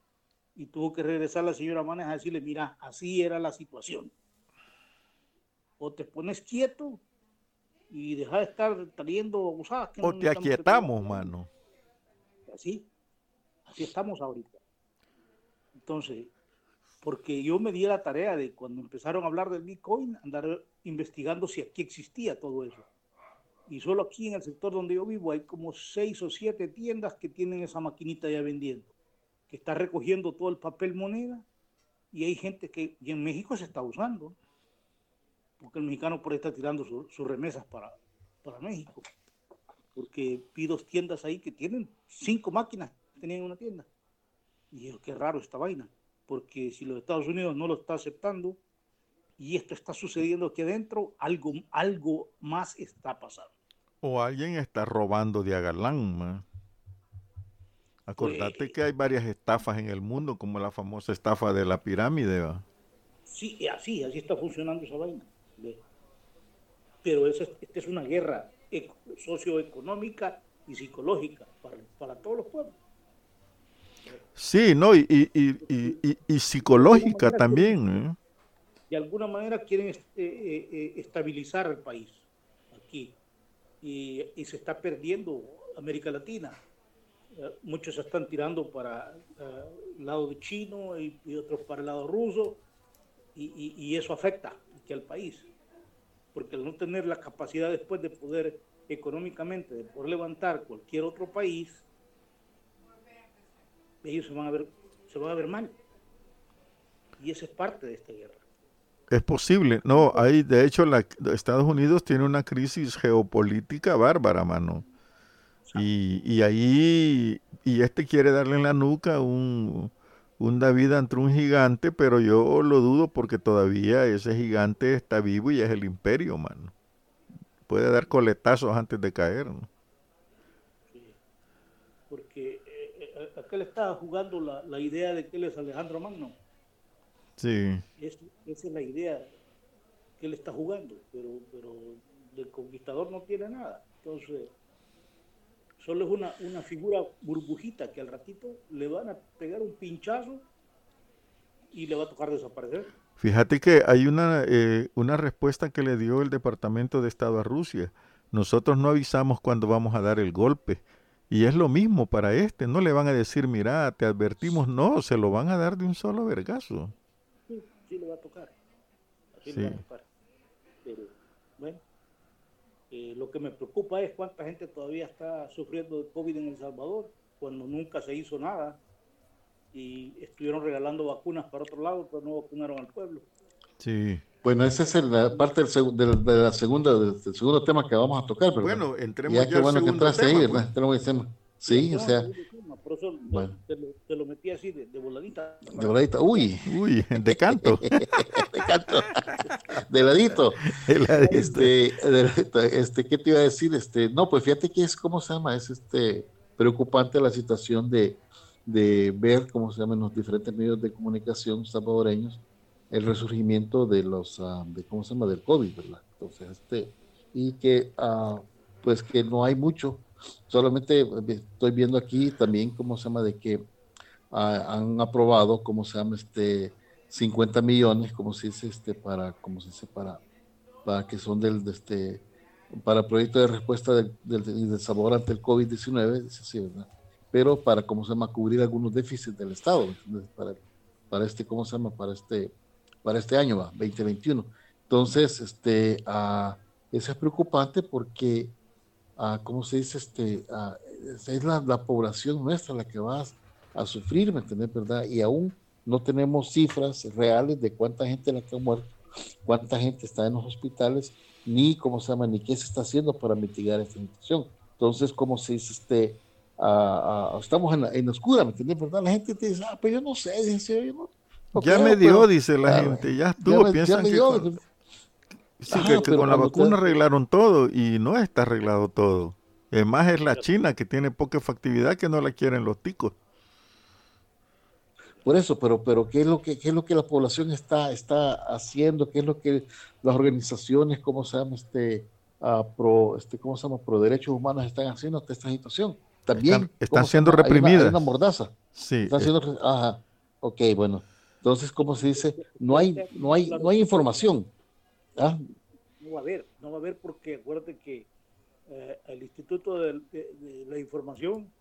Speaker 5: y tuvo que regresar la señora Manes a decirle, mira, así era la situación. O te pones quieto y deja de estar trayendo abusadas. que
Speaker 1: O
Speaker 5: no
Speaker 1: te aquietamos, mano.
Speaker 5: Así, así estamos ahorita. Entonces, porque yo me di la tarea de cuando empezaron a hablar del Bitcoin, andar investigando si aquí existía todo eso. Y solo aquí en el sector donde yo vivo hay como seis o siete tiendas que tienen esa maquinita ya vendiendo, que está recogiendo todo el papel moneda y hay gente que, y en México se está usando, porque el mexicano por ahí está tirando su- sus remesas para, para México, porque vi dos tiendas ahí que tienen cinco máquinas, tenían una tienda. Y yo, qué raro esta vaina, porque si los Estados Unidos no lo está aceptando y esto está sucediendo aquí adentro, algo, algo más está pasando.
Speaker 1: O alguien está robando de Agalán. Acordate
Speaker 5: Pues-
Speaker 1: que hay varias estafas en el mundo, como la famosa estafa de la pirámide, ¿va?
Speaker 5: Sí, así, así está funcionando esa vaina. ¿Ve? Pero esta es una guerra socioeconómica y psicológica para, para todos los pueblos.
Speaker 1: Sí, no, y, y, y, y- psicológica también. ¿eh?
Speaker 5: de alguna manera quieren est- eh, eh, estabilizar el país aquí y, y se está perdiendo América Latina. Muchos se están tirando para el lado de chino y, otros para el lado ruso y eso afecta aquí al país. Porque al no tener la capacidad después de poder económicamente de poder levantar cualquier otro país ellos se van a ver se van a ver mal. Y esa es parte de esta guerra.
Speaker 1: Es posible. No, hay, de hecho, la, Estados Unidos tiene una crisis geopolítica bárbara, mano. Y, y ahí, y este quiere darle en la nuca un, un David ante un gigante, pero yo lo dudo porque todavía ese gigante está vivo y es el imperio, mano. Puede dar coletazos antes de caer, ¿no?
Speaker 5: porque eh, eh, aquel estaba jugando la, la idea de que él es Alejandro Magno.
Speaker 1: Sí,
Speaker 5: Es- esa es la idea que él está jugando, pero, pero del conquistador no tiene nada. Entonces, solo es una, una figura burbujita que al ratito le van a pegar un pinchazo y le va a tocar desaparecer.
Speaker 1: Fíjate que hay una, eh, una respuesta que le dio el Departamento de Estado a Rusia. Nosotros no avisamos cuando vamos a dar el golpe. Y es lo mismo para este. No le van a decir, mira, te advertimos. No, se lo van a dar de un solo vergazo.
Speaker 5: Sí, sí le va a tocar. Así
Speaker 1: Sí.
Speaker 5: le va a tocar. Pero, bueno, eh, lo que me preocupa es cuánta gente todavía está sufriendo de COVID en El Salvador, cuando nunca se hizo nada y estuvieron regalando vacunas para otro lado, pero no vacunaron al pueblo.
Speaker 1: Sí.
Speaker 2: Bueno, esa es la parte del, seg- del- de la segunda, del, del segundo tema que vamos a tocar, ¿verdad?
Speaker 1: Bueno, entremos
Speaker 2: ya
Speaker 1: ya,
Speaker 2: qué
Speaker 1: al
Speaker 2: bueno que entraste ahí, ¿verdad?
Speaker 1: pues.
Speaker 2: Tema. Sí, o sea,
Speaker 5: Por eso
Speaker 2: Bueno.
Speaker 5: te, lo, te lo metí así de, de voladita.
Speaker 2: de voladita, uy,
Speaker 1: Uy, de canto.
Speaker 2: de canto, de ladito. Este, de ladito, este, ¿qué te iba a decir? Este, no, pues fíjate que es, ¿cómo se llama? Es este preocupante la situación de, de ver, ¿cómo se llama? En los diferentes medios de comunicación salvadoreños, el resurgimiento de los, ah, de, ¿cómo se llama? Del COVID, ¿verdad? Entonces, este, y que, ah, pues que no hay mucho, solamente eh, estoy viendo aquí también, ¿cómo se llama? De que ah, han aprobado, ¿cómo se llama? Este, 50 millones, como se dice, este, para, como se dice, para, para que son del, de este, para proyecto de respuesta del, del, del sabor ante el COVID-19, dice así, ¿verdad? Pero para, ¿cómo se llama? Cubrir algunos déficits del Estado. Para, para este, ¿cómo se llama? Para este, para este año, va, 2021. Entonces, este, ah, eso es preocupante porque, ah, ¿cómo se dice? Este, ah, es la, la población nuestra la que va a, a sufrir, ¿me entiendes? ¿Verdad? Y aún no tenemos cifras reales de cuánta gente la que ha muerto, cuánta gente está en los hospitales, ni cómo se llama, ni qué se está haciendo para mitigar esta situación. Entonces, ¿cómo se dice? Este, ah, ah, estamos en la, en la oscura, ¿me entiendes? ¿Verdad? La gente te dice, ah, pues yo no sé, dice, yo no, no
Speaker 1: Ya
Speaker 2: creo,
Speaker 1: me dio,
Speaker 2: pero-
Speaker 1: dice la
Speaker 2: Ah,
Speaker 1: gente. Ya estuvo.
Speaker 2: me- ya
Speaker 1: Piensan
Speaker 2: me
Speaker 1: que
Speaker 2: dio,
Speaker 1: con, sí,
Speaker 2: Ajá,
Speaker 1: que- con la
Speaker 2: te-
Speaker 1: vacuna arreglaron todo y no está arreglado todo. Es más, es la China que tiene poca efectividad que no la quieren los ticos.
Speaker 2: Por eso, pero, pero ¿qué es lo que, qué es lo que la población está, está haciendo? ¿Qué es lo que las organizaciones, cómo se llama, este, ah, pro, este, cómo se llama, pro derechos humanos están haciendo ante esta situación? También
Speaker 1: Están- están
Speaker 2: ¿cómo se
Speaker 1: siendo
Speaker 2: llama? Hay una- hay
Speaker 1: reprimidas.
Speaker 2: una mordaza.
Speaker 1: Sí.
Speaker 2: Están
Speaker 1: eh,
Speaker 2: siendo, ajá, ok, bueno. Entonces, ¿cómo se dice? No hay, no hay, no hay información. ¿Ah?
Speaker 5: No va a haber, no va a haber porque acuérdate que eh, el Instituto de, de- de la Información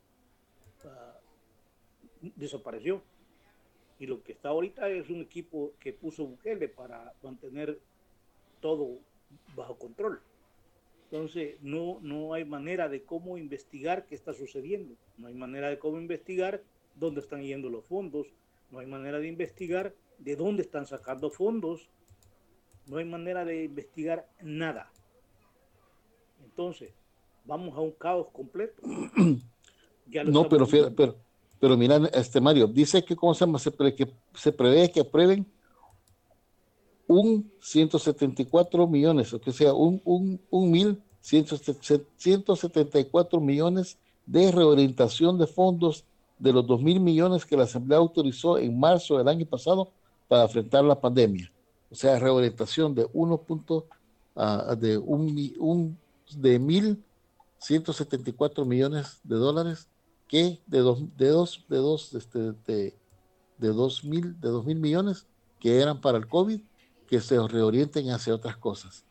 Speaker 5: ah, desapareció. Y lo que está ahorita es un equipo que puso Bukele para mantener todo bajo control. Entonces, no, no hay manera de cómo investigar qué está sucediendo. No hay manera de cómo investigar dónde están yendo los fondos. No hay manera de investigar de dónde están sacando fondos. No hay manera de investigar nada. Entonces, vamos a un caos completo. Ya
Speaker 2: No, pero, fíjate, pero, pero mira, este Mario, dice que, ¿cómo se llama? Se, pre- que se prevé que aprueben un 174 millones, o que sea, un, un, un mil 174 millones de reorientación de fondos de los 2 mil millones que la Asamblea autorizó en marzo del año pasado para enfrentar la pandemia. O sea, reorientación de 1. punto, ah, de un, un de 1.174 millones de dólares que de dos, de dos, de dos, este, de, de dos mil, de dos mil millones que eran para el COVID, que se reorienten hacia otras cosas.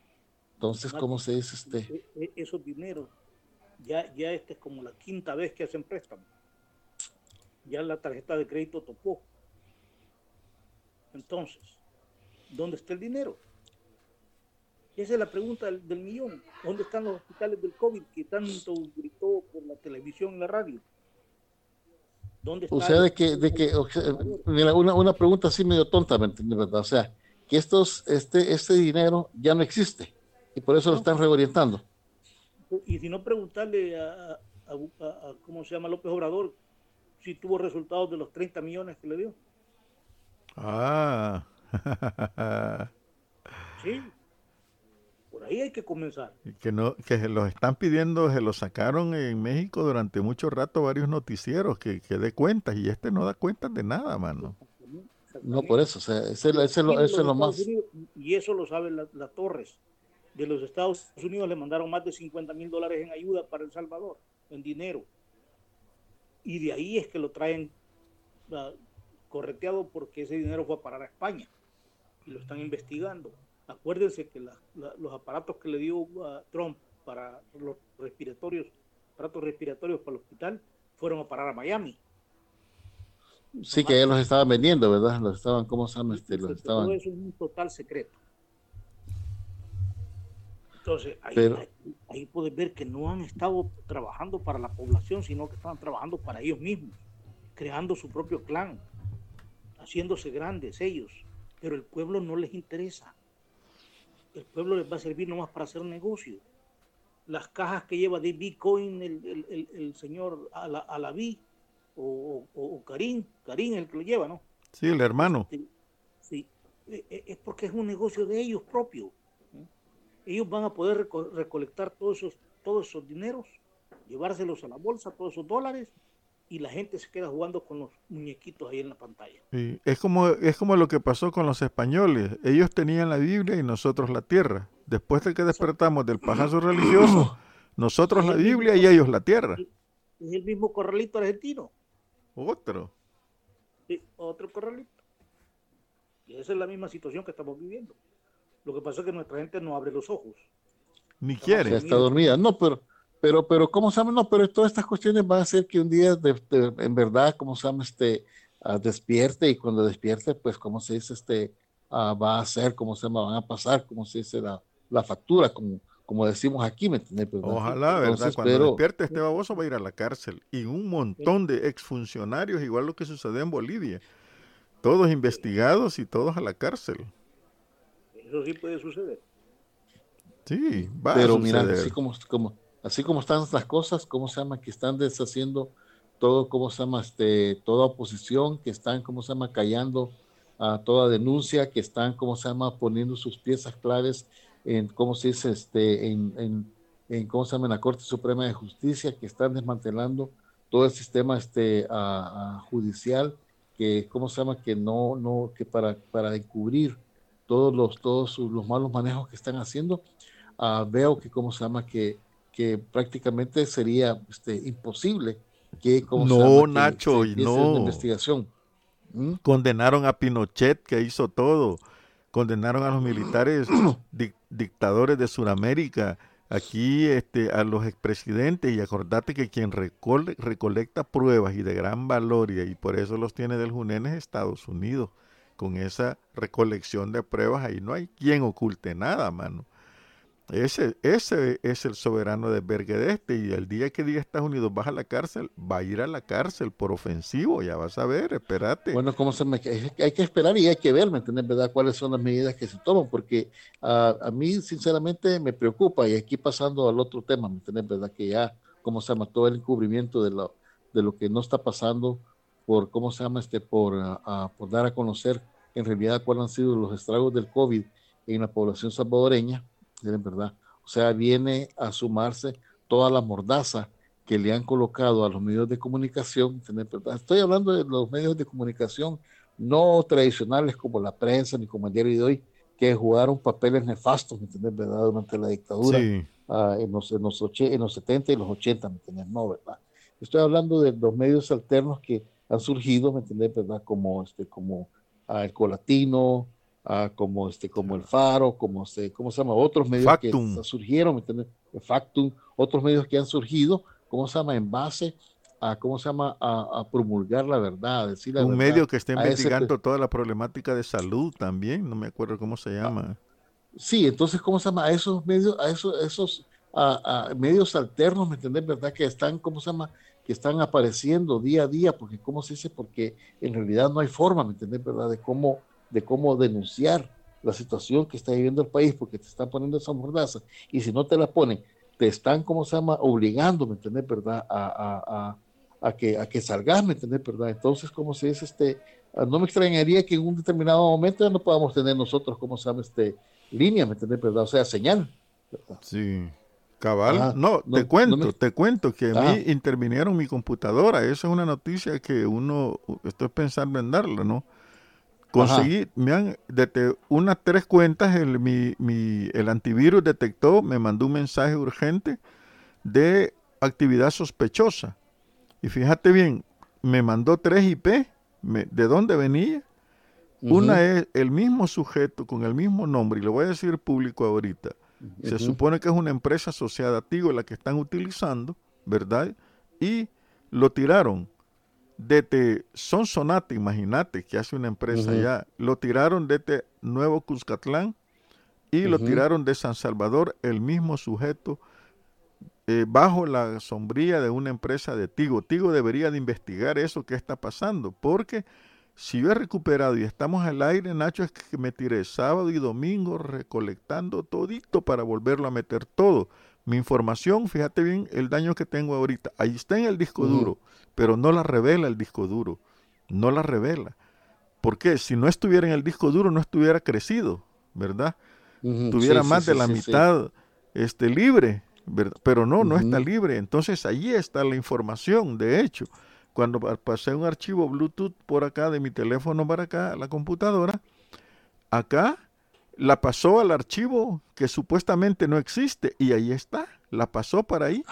Speaker 2: Entonces, ¿cómo se dice este?
Speaker 5: E- e- Esos dineros, ya, ya esta es como la quinta vez que hacen préstamo. Ya la tarjeta de crédito topó. Entonces, ¿dónde está el dinero? Esa es la pregunta del, del millón. ¿Dónde están los hospitales del COVID que tanto gritó por la televisión y la radio? ¿Dónde
Speaker 2: O sea, de que, de que, o sea, mira, una, una pregunta así medio tonta, ¿me entiendes, verdad? O sea, que estos, este, este dinero ya no existe y por eso lo están reorientando.
Speaker 5: Y si no, preguntarle a, a- a- a- ¿cómo se llama López Obrador si tuvo resultados de los 30 millones que le dio.
Speaker 1: Ah.
Speaker 5: Sí. Por ahí hay que comenzar.
Speaker 1: que no que se los están pidiendo, se los sacaron en México durante mucho rato varios noticieros que, que dé cuentas y este no da cuentas de nada, mano.
Speaker 2: No, por eso, o sea, ese, ese es lo, ese es más.
Speaker 5: Unidos, y eso lo sabe la, la Torres. De los Estados Unidos le mandaron más de 50 mil dólares en ayuda para El Salvador, en dinero. Y de ahí es que lo traen ah, correteado porque ese dinero fue a parar a España y lo están investigando. Acuérdense que la- la- los aparatos que le dio a Trump para los respiratorios, aparatos respiratorios para el hospital, fueron a parar a Miami.
Speaker 2: Sí, que ya los estaban vendiendo, ¿verdad? Los estaban, ¿cómo se llama? Este, los
Speaker 5: Todo
Speaker 2: estaban.
Speaker 5: eso es un total secreto. Entonces, ahí,
Speaker 2: Pero-
Speaker 5: ahí, ahí puedes ver que no han estado trabajando para la población, sino que estaban trabajando para ellos mismos, creando su propio clan, haciéndose grandes ellos. Pero el pueblo no les interesa. El pueblo les va a servir nomás para hacer negocio. Las cajas que lleva de Bitcoin el, el, el- el señor Ala- Alaví o, o, o Karim, Karim el que lo lleva, ¿no?
Speaker 1: Sí, el hermano.
Speaker 5: Sí, sí. E- e- es porque es un negocio de ellos propio. ¿eh? Ellos van a poder reco- recolectar todos esos, todos esos dineros, llevárselos a la bolsa, todos esos dólares, y la gente se queda jugando con los muñequitos ahí en la pantalla.
Speaker 1: Sí, Es como, es como lo que pasó con los españoles. Ellos tenían la Biblia y nosotros la tierra. Después de que despertamos del pajazo religioso, nosotros la Biblia y ellos la tierra.
Speaker 5: Es el mismo corralito argentino,
Speaker 1: Otro.
Speaker 5: sí, otro corralito. Y esa es la misma situación que estamos viviendo. Lo que pasa es que nuestra gente no abre los ojos.
Speaker 1: Ni
Speaker 2: Ya
Speaker 1: quiere.
Speaker 2: está dormida. No, pero, pero, pero, ¿cómo se llama? No, pero todas estas cuestiones van a hacer que un día, de- de- en verdad, ¿cómo se llama? Este, ah, despierte y cuando despierte, pues, ¿cómo se dice? Este, ah, va a ser, ¿cómo se llama? Van a pasar, ¿cómo se dice? La, la factura, como, como decimos aquí, ¿me entiendes? ¿Verdad?
Speaker 1: Ojalá, ¿verdad?
Speaker 2: Entonces,
Speaker 1: Cuando
Speaker 2: pero-
Speaker 1: despierte este baboso va a ir a la cárcel. Y un montón de exfuncionarios, igual lo que sucedió en Bolivia. Todos investigados y todos a la cárcel.
Speaker 5: Eso sí puede suceder.
Speaker 1: Sí, va
Speaker 2: pero
Speaker 1: a
Speaker 2: mira,
Speaker 1: suceder.
Speaker 2: así como, como, así como están las cosas, ¿cómo se llama? Que están deshaciendo todo, ¿cómo se llama? Este, toda oposición, que están, ¿cómo se llama? Callando a toda denuncia, que están, ¿cómo se llama? Poniendo sus piezas claves en, ¿cómo se dice? Este, en, ¿cómo se la Corte Suprema de Justicia, que están desmantelando todo el sistema este, judicial, que, ¿cómo se llama? Que no, no, que para, para encubrir todos los, todos los malos manejos que están haciendo, ah, veo que, ¿cómo se llama? Que, que prácticamente sería este, imposible que, ¿cómo se
Speaker 1: No?
Speaker 2: Que
Speaker 1: Nacho, y no.
Speaker 2: investigación. ¿Mm?
Speaker 1: Condenaron a Pinochet, que hizo todo. Condenaron a los militares dic- dictadores de Sudamérica. Aquí este, a los expresidentes. Y acordate que quien recole- recolecta pruebas y de gran valor, y, y por eso los tiene del Junén, es Estados Unidos. Con esa recolección de pruebas, ahí no hay quien oculte nada, mano. Ese, ese es el soberano de vergue de este. Y el día que diga Estados Unidos baja a la cárcel, va a ir a la cárcel por ofensivo. Ya vas a ver, espérate.
Speaker 2: Bueno, ¿cómo se? Que Hay que esperar y hay que ver, ¿me entiendes? ¿Verdad? ¿Cuáles son las medidas que se toman? Porque ah, a mí, sinceramente, me preocupa. Y aquí pasando al otro tema, ¿me entiendes? ¿Verdad? Que ya, ¿cómo se llama? Todo el encubrimiento de lo, de lo que no está pasando por, ¿cómo se llama? Este, por, ah, ah, por dar a conocer en realidad cuáles han sido los estragos del COVID en la población salvadoreña, ¿en verdad? O sea, viene a sumarse toda la mordaza que le han colocado a los medios de comunicación. Estoy hablando de los medios de comunicación no tradicionales como la prensa ni como el diario de hoy, que jugaron papeles nefastos, ¿me entiendes? ¿Verdad? Durante la dictadura,
Speaker 1: Sí.
Speaker 2: ah, en, los, en, los en los 70 y los 80, ¿me entiendes? No, ¿verdad? Estoy hablando de los medios alternos que han surgido, ¿me entiendes? ¿Verdad? Como, este, como ah, el Colatino, ah, como, este, como el Faro, como, este, ¿cómo se llama? Otros medios
Speaker 1: Factum.
Speaker 2: que surgieron, Factum, otros medios que han surgido, ¿cómo se llama? En base a, ¿cómo se llama? A, a promulgar la verdad, a decir la
Speaker 1: Un
Speaker 2: verdad.
Speaker 1: medio que está
Speaker 2: ese
Speaker 1: investigando toda la problemática de salud también, no me acuerdo cómo se llama.
Speaker 2: Sí, entonces, ¿cómo se llama? A esos medios, a esos, esos a, a medios alternos, ¿me entendés? ¿Verdad? Que están, ¿cómo se llama? Que están apareciendo día a día, porque, ¿cómo se dice? Porque en realidad no hay forma, ¿me entendés? ¿Verdad? De cómo, de cómo denunciar la situación que está viviendo el país, porque te están poniendo esa mordaza, y si no te la ponen, te están, ¿cómo se llama? Obligando, ¿me entendés? ¿Verdad? A, a, a, a que, a que salgas, ¿me entendés? ¿Verdad? Entonces, ¿cómo se dice? Este, ah, no me extrañaría que en un determinado momento ya no podamos tener nosotros, ¿cómo se llama? Este, línea, ¿me entendés? ¿Verdad? O sea, señal. ¿verdad?
Speaker 1: Sí. Cabal.
Speaker 2: Ajá.
Speaker 1: No,
Speaker 2: No-
Speaker 1: te cuento,
Speaker 2: no me-
Speaker 1: te cuento que a
Speaker 2: Ajá.
Speaker 1: mí intervinieron mi computadora. Esa es una noticia que uno, estoy pensando en darla, ¿no? Conseguí, me han, desde unas tres cuentas, el, mi, mi- el antivirus detectó, me mandó un mensaje urgente de actividad sospechosa. Y fíjate bien, me mandó tres IP, me- ¿de dónde venía? Una es el mismo sujeto con el mismo nombre, y lo voy a decir público ahorita. Se supone que es una empresa asociada a Tigo la que están utilizando, ¿verdad? Y lo tiraron desde Sonsonate, imagínate que hace una empresa
Speaker 2: Ujú.
Speaker 1: ya, lo tiraron desde Nuevo Cuscatlán y lo tiraron de San Salvador, el mismo sujeto, eh, bajo la sombría de una empresa de Tigo. Tigo debería de investigar eso que está pasando, porque si yo he recuperado y estamos al aire, Nacho, es que me tiré sábado y domingo recolectando todito para volverlo a meter todo. Mi información, fíjate bien el daño que tengo ahorita. Ahí está en el disco duro, pero no la revela el disco duro. No la revela. ¿Por qué? Si no estuviera en el disco duro, no estuviera crecido, ¿verdad? Tuviera
Speaker 2: Sí,
Speaker 1: más
Speaker 2: sí,
Speaker 1: de
Speaker 2: sí,
Speaker 1: la mitad este, libre, ¿verdad? pero no, no está libre. Entonces allí está la información. De hecho, cuando pa- pasé un archivo Bluetooth por acá de mi teléfono para acá, a la computadora, acá la pasó al archivo que supuestamente no existe y ahí está, la pasó para ahí.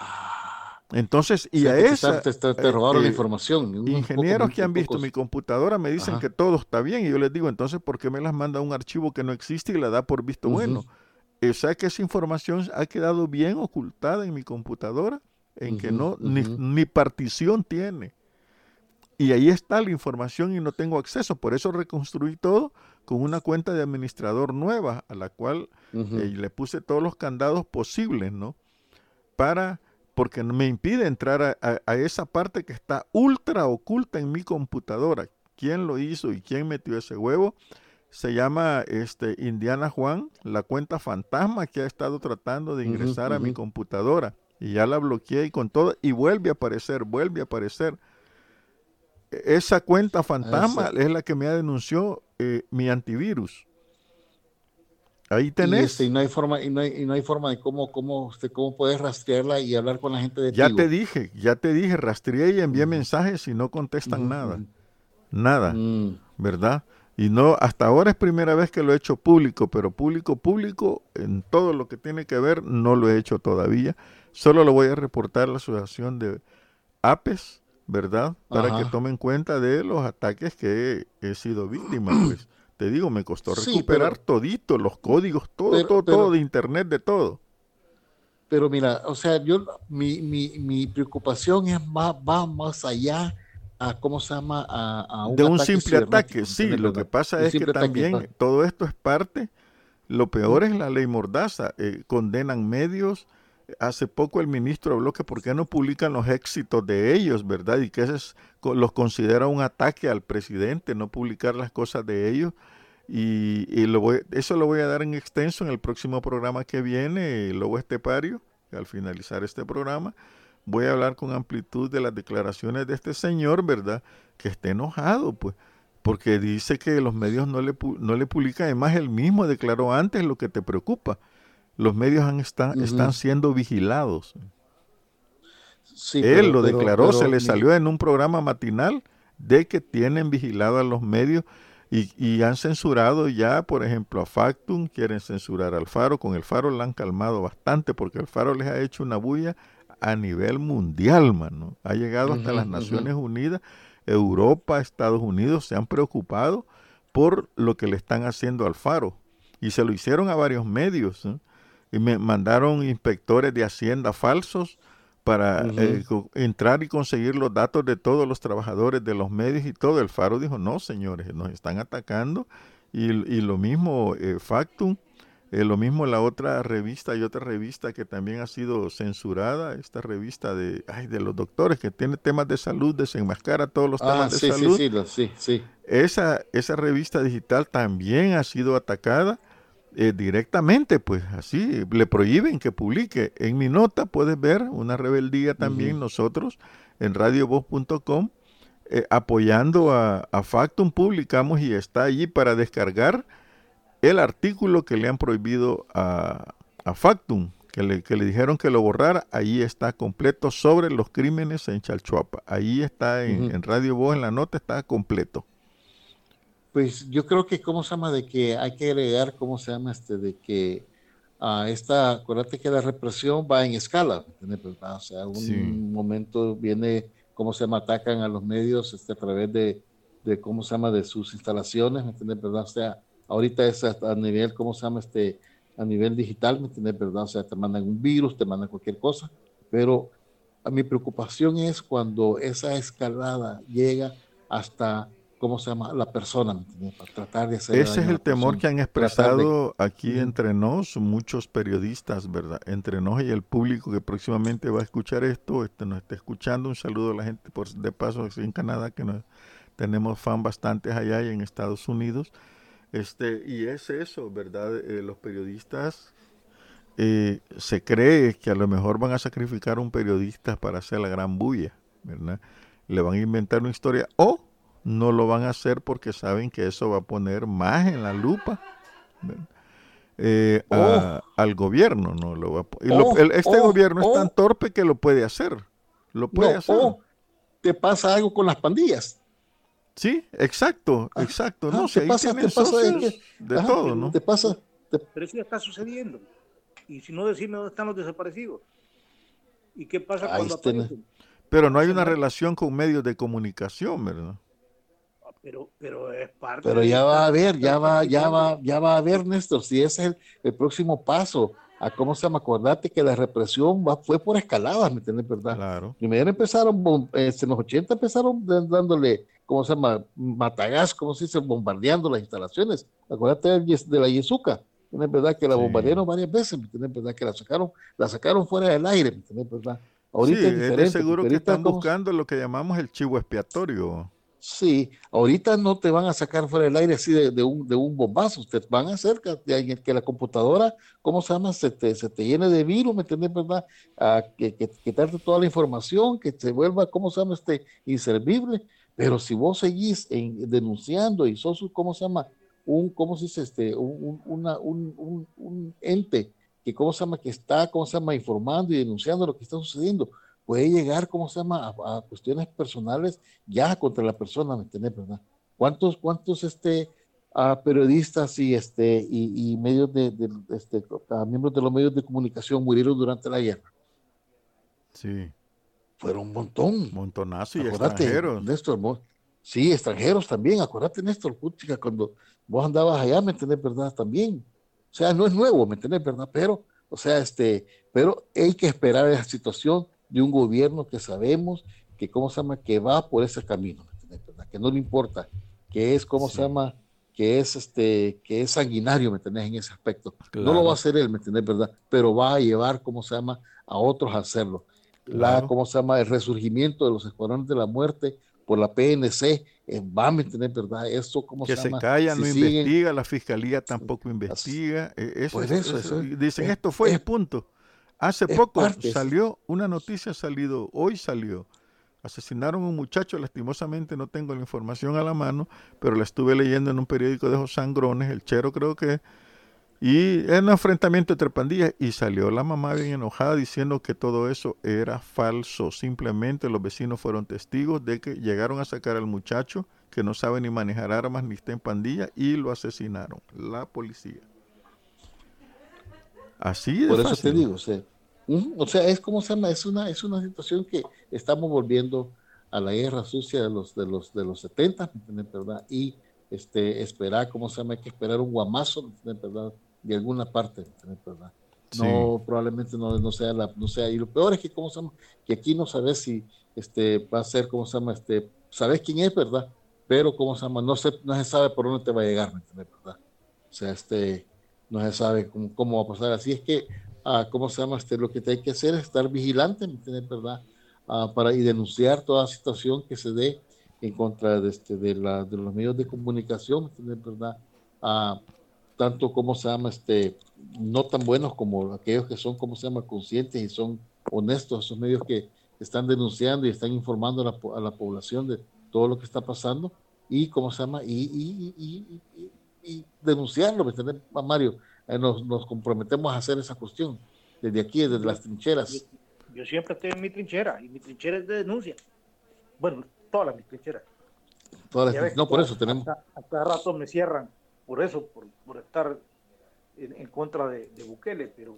Speaker 1: Entonces, y
Speaker 2: O sea,
Speaker 1: a
Speaker 2: te
Speaker 1: esa...
Speaker 2: te, te-
Speaker 1: eh,
Speaker 2: robaron la
Speaker 1: eh,
Speaker 2: información.
Speaker 1: Ingenieros que han visto
Speaker 2: pocos-
Speaker 1: mi computadora me dicen
Speaker 2: Ajá.
Speaker 1: que todo está bien y yo les digo, entonces, ¿por qué me las manda un archivo que no existe y la da por visto bueno? O sea que esa información ha quedado bien ocultada en mi computadora, en que no, ni, ni partición tiene. Y ahí está la información y no tengo acceso. Por eso reconstruí todo con una cuenta de administrador nueva, a la cual eh, le puse todos los candados posibles, ¿no? Para, porque me impide entrar a, a- a esa parte que está ultra oculta en mi computadora. ¿Quién lo hizo y quién metió ese huevo? Se llama este, Indiana Juan, la cuenta fantasma que ha estado tratando de ingresar a mi computadora. Y ya la bloqueé y con todo, y vuelve a aparecer, vuelve a aparecer. E- Esa cuenta fantasma es la que me ha denunció eh, mi antivirus. Ahí
Speaker 2: Y,
Speaker 1: tenés.
Speaker 2: este, y no hay forma, y no hay, y no hay forma de cómo, cómo, este, cómo puedes rastrearla y hablar con la gente de
Speaker 1: Ya
Speaker 2: Tigo.
Speaker 1: te dije, ya te dije, rastreé y envié mensajes y no contestan nada, nada,
Speaker 2: Mm,
Speaker 1: ¿verdad? Y no, hasta ahora es primera vez que lo he hecho público, pero público, público, en todo lo que tiene que ver, no lo he hecho todavía. Solo lo voy a reportar a la Asociación de APES, ¿verdad? Para
Speaker 2: Ajá.
Speaker 1: que tomen cuenta de los ataques que he, he sido víctima, pues. Te digo, me costó
Speaker 2: Sí,
Speaker 1: recuperar
Speaker 2: pero-
Speaker 1: todito, los códigos, todo,
Speaker 2: pero-
Speaker 1: todo,
Speaker 2: pero-
Speaker 1: todo de internet, de todo.
Speaker 2: Pero mira, o sea, yo, mi, mi, mi preocupación es más, va más allá a, ¿cómo se llama? A, a un
Speaker 1: de un
Speaker 2: ataque
Speaker 1: simple ataque, sí.
Speaker 2: ¿entiendes,
Speaker 1: Lo que pasa es que
Speaker 2: ataque,
Speaker 1: también
Speaker 2: pa-
Speaker 1: todo esto es parte. Lo peor es la ley Mordaza. eh, condenan medios. Hace poco el ministro habló que por qué no publican los éxitos de ellos, ¿verdad? Y que ese es- los considera un ataque al presidente, no publicar las cosas de ellos. Y, lo voy- eso lo voy a dar en extenso en el próximo programa que viene, Lobo Estepario, al finalizar este programa. Voy a hablar con amplitud de las declaraciones de este señor, ¿verdad? Que está enojado, pues, porque dice que los medios no le, no le publican. Además, él mismo declaró antes lo que te preocupa. Los medios han está- están siendo vigilados.
Speaker 2: Sí,
Speaker 1: Él
Speaker 2: pero-
Speaker 1: lo declaró,
Speaker 2: pero
Speaker 1: se le salió en un programa matinal de que tienen vigilado a los medios. Y, y, han censurado ya, por ejemplo, a Factum, quieren censurar al Faro. Con el Faro la han calmado bastante porque el Faro les ha hecho una bulla a nivel mundial, mano. Ha llegado hasta las Naciones Unidas, Europa, Estados Unidos se han preocupado por lo que le están haciendo al Faro. Y se lo hicieron a varios medios. Y me mandaron inspectores de Hacienda falsos para eh, entrar y conseguir los datos de todos los trabajadores de los medios y todo. El Faro dijo, no, señores, nos están atacando. Y, y lo mismo eh, Factum, eh, lo mismo la otra revista y otra revista que también ha sido censurada, esta revista de, ay, de los doctores que tiene temas de salud, desenmascara todos los temas de
Speaker 2: sí,
Speaker 1: salud.
Speaker 2: Sí, sí, sí, sí.
Speaker 1: Esa, esa revista digital también ha sido atacada eh, directamente, pues así, le prohíben que publique. En mi nota puedes ver una rebeldía también nosotros en radiovoz.com eh, apoyando a, a, Factum, publicamos y está allí para descargar el artículo que le han prohibido a, a Factum, que le, que le, dijeron que lo borrara, ahí está completo sobre los crímenes en Chalchuapa. Ahí está en, en Radio Voz, en la nota está completo
Speaker 2: pues yo creo que, ¿cómo se llama? De que hay que agregar, ¿cómo se llama? Este, de que a esta, acuérdate que la represión va en escala, ¿entiendes? O sea, un sí. momento viene, ¿cómo se llama? Atacan a los medios este, a través de, de, ¿cómo se llama? De sus instalaciones, ¿me entiendes? ¿Verdad? O sea, ahorita es a nivel, ¿cómo se llama? Este, a nivel digital, ¿me entiendes? ¿Verdad? O sea, te mandan un virus, te mandan cualquier cosa, pero a mi preocupación es cuando esa escalada llega hasta cómo se llama la persona, para tratar de hacer.
Speaker 1: Ese es el temor que han expresado de... aquí entre nos muchos periodistas, ¿verdad? Entre nos y el público que próximamente va a escuchar esto, este, nos está escuchando. Un saludo a la gente por de paso en Canadá, que nos, tenemos fan bastantes allá y en Estados Unidos. Este, y es eso, ¿verdad? Eh, los periodistas eh, se cree que a lo mejor van a sacrificar a un periodista para hacer la gran bulla, ¿verdad? Le van a inventar una historia o no lo van a hacer porque saben que eso va a poner más en la lupa eh, oh. a, al gobierno. No lo va a, y lo,
Speaker 2: Oh,
Speaker 1: el, este
Speaker 2: oh,
Speaker 1: gobierno es tan torpe que lo puede hacer. Lo puede
Speaker 2: No,
Speaker 1: hacer.
Speaker 2: o te pasa algo con las pandillas.
Speaker 1: Sí, exacto, exacto.
Speaker 2: Ah,
Speaker 1: no, si
Speaker 2: te
Speaker 1: ahí
Speaker 2: pasa, te pasa de ajá,
Speaker 1: todo, ¿no?
Speaker 2: Te pasa, te-
Speaker 5: Pero eso ya está sucediendo. Y si no decirme dónde están los desaparecidos. ¿Y qué pasa
Speaker 2: Ahí
Speaker 5: cuando aparecen?
Speaker 1: Pero no hay una relación con medios de comunicación, ¿verdad?
Speaker 5: Pero, pero es parte
Speaker 2: pero ya va a haber, ya va, ya va, ya va a haber, Néstor, si ese es el, el próximo paso. A cómo se llama, acordate que la represión va, fue por escaladas, ¿me entiendes, verdad?
Speaker 1: Claro.
Speaker 2: Primero empezaron, eh, en los 80 empezaron dándole, ¿cómo se llama? Matagás, ¿cómo se dice? Bombardeando las instalaciones. Acuérdate de la Yesuca. ¿no ¿Es verdad que la
Speaker 1: Sí.
Speaker 2: bombardearon varias veces? ¿Me entiendes? ¿Verdad? Que la sacaron, la sacaron fuera del aire, ¿me entiendes? ¿Verdad? Ahorita
Speaker 1: sí,
Speaker 2: es
Speaker 1: es seguro que están
Speaker 2: ¿cómo-
Speaker 1: buscando lo que llamamos el chivo expiatorio.
Speaker 2: Sí, ahorita no te van a sacar fuera del aire así de, un, de un bombazo, te van a hacer que, que- la computadora, ¿cómo se llama? Se te, se te llene de virus, ¿me entiendes, verdad? A que, que, quitarte toda la información, que se vuelva, ¿cómo se llama? Este, inservible. Pero si vos seguís en- denunciando y sos, ¿cómo se llama? Un, ¿cómo se dice? Este, un- un- un ente que, ¿cómo se llama? Que está, ¿cómo se llama? Informando y denunciando lo que está sucediendo. Puede llegar, ¿cómo se llama? A, a cuestiones personales ya contra la persona, ¿me entiendes, verdad? ¿Cuántos, cuántos este, ah, periodistas y, este, y, y medios de, de- este, ah, miembros de los medios de comunicación murieron durante la guerra?
Speaker 1: Sí,
Speaker 2: Fueron un montón.
Speaker 1: montonazo y
Speaker 2: Acuérdate,
Speaker 1: extranjeros.
Speaker 2: Néstor, vos- sí, extranjeros también, acuérdate, Néstor, puchica, cuando vos andabas allá, ¿me entendés, verdad? También. O sea, no es nuevo, ¿me entendés, verdad? Pero, o sea, este, pero hay que esperar esa situación de un gobierno que sabemos que, ¿cómo se llama? Que va por ese camino. Que no le importa, que es, ¿cómo
Speaker 1: Sí.
Speaker 2: se llama? Que es, este, que es sanguinario, ¿me entendés? En ese aspecto. No lo
Speaker 1: Claro.
Speaker 2: va a hacer él, ¿me entendés, verdad? Pero va a llevar, ¿cómo se llama? A otros a hacerlo la,
Speaker 1: Claro.
Speaker 2: ¿cómo se llama? El resurgimiento de los escuadrones de la muerte por la PNC, eh, va a entender, ¿verdad? Eso, ¿cómo
Speaker 1: que
Speaker 2: se
Speaker 1: se
Speaker 2: llama?
Speaker 1: calla,
Speaker 2: Si
Speaker 1: no
Speaker 2: siguen-
Speaker 1: investiga, la fiscalía tampoco investiga. eh, Eso,
Speaker 2: Pues
Speaker 1: es-
Speaker 2: eso,
Speaker 1: eso-
Speaker 2: eso es-
Speaker 1: dicen
Speaker 2: es-
Speaker 1: esto fue
Speaker 2: es-
Speaker 1: punto. Hace
Speaker 2: es
Speaker 1: poco
Speaker 2: parte,
Speaker 1: salió una noticia, ha salido, hoy salió. Asesinaron a un muchacho, lastimosamente no tengo la información a la mano, pero la estuve leyendo en un periódico de José Sangrones, el Chero creo que, y era un enfrentamiento entre pandillas y salió la mamá bien enojada diciendo que todo eso era falso. Simplemente los vecinos fueron testigos de que llegaron a sacar al muchacho que no sabe ni manejar armas ni está en pandilla y lo asesinaron, la policía. Así de
Speaker 2: Por eso
Speaker 1: fácil.
Speaker 2: te digo, o sea, o sea, es como se llama, es una, es una situación que estamos volviendo a la guerra sucia de los de los de los 70, ¿me entiendes, verdad? Y este esperar, ¿cómo se llama? Hay que esperar un guamazo, ¿me entiendes, verdad? De alguna parte, ¿me entiendes, verdad? No, probablemente no, no sea la, no sea, y lo peor es que, ¿cómo se llama? Que aquí no sabes si este va a ser, ¿cómo se llama? Este, sabes quién es, ¿verdad? Pero, ¿cómo se llama? No se, no se sabe por dónde te va a llegar, ¿me entiendes, verdad? O sea, este, no se sabe cómo, cómo va a pasar. Así es que, ah, ¿cómo se llama? Este, lo que hay que hacer es estar vigilante, ¿me entiendes, verdad? Ah, para y denunciar toda situación que se dé en contra de, este, de, la, de los medios de comunicación, ¿me entiendes, verdad? Ah, tanto como se llama, este, no tan buenos como aquellos que son, como se llama, conscientes y son honestos, esos medios que están denunciando y están informando a la, población de todo lo que está pasando y, ¿cómo se llama? Y- y- denunciarlo, ¿me Mario? Eh, nos, nos comprometemos a hacer esa cuestión desde aquí, desde las trincheras.
Speaker 5: Yo siempre estoy en mi trinchera y mi trinchera es de denuncia. Bueno, todas mis trincheras.
Speaker 2: Todas las
Speaker 5: ves
Speaker 2: no, por eso tenemos.
Speaker 5: A, a cada rato me cierran por eso, por, por estar en, en contra de, de Bukele, pero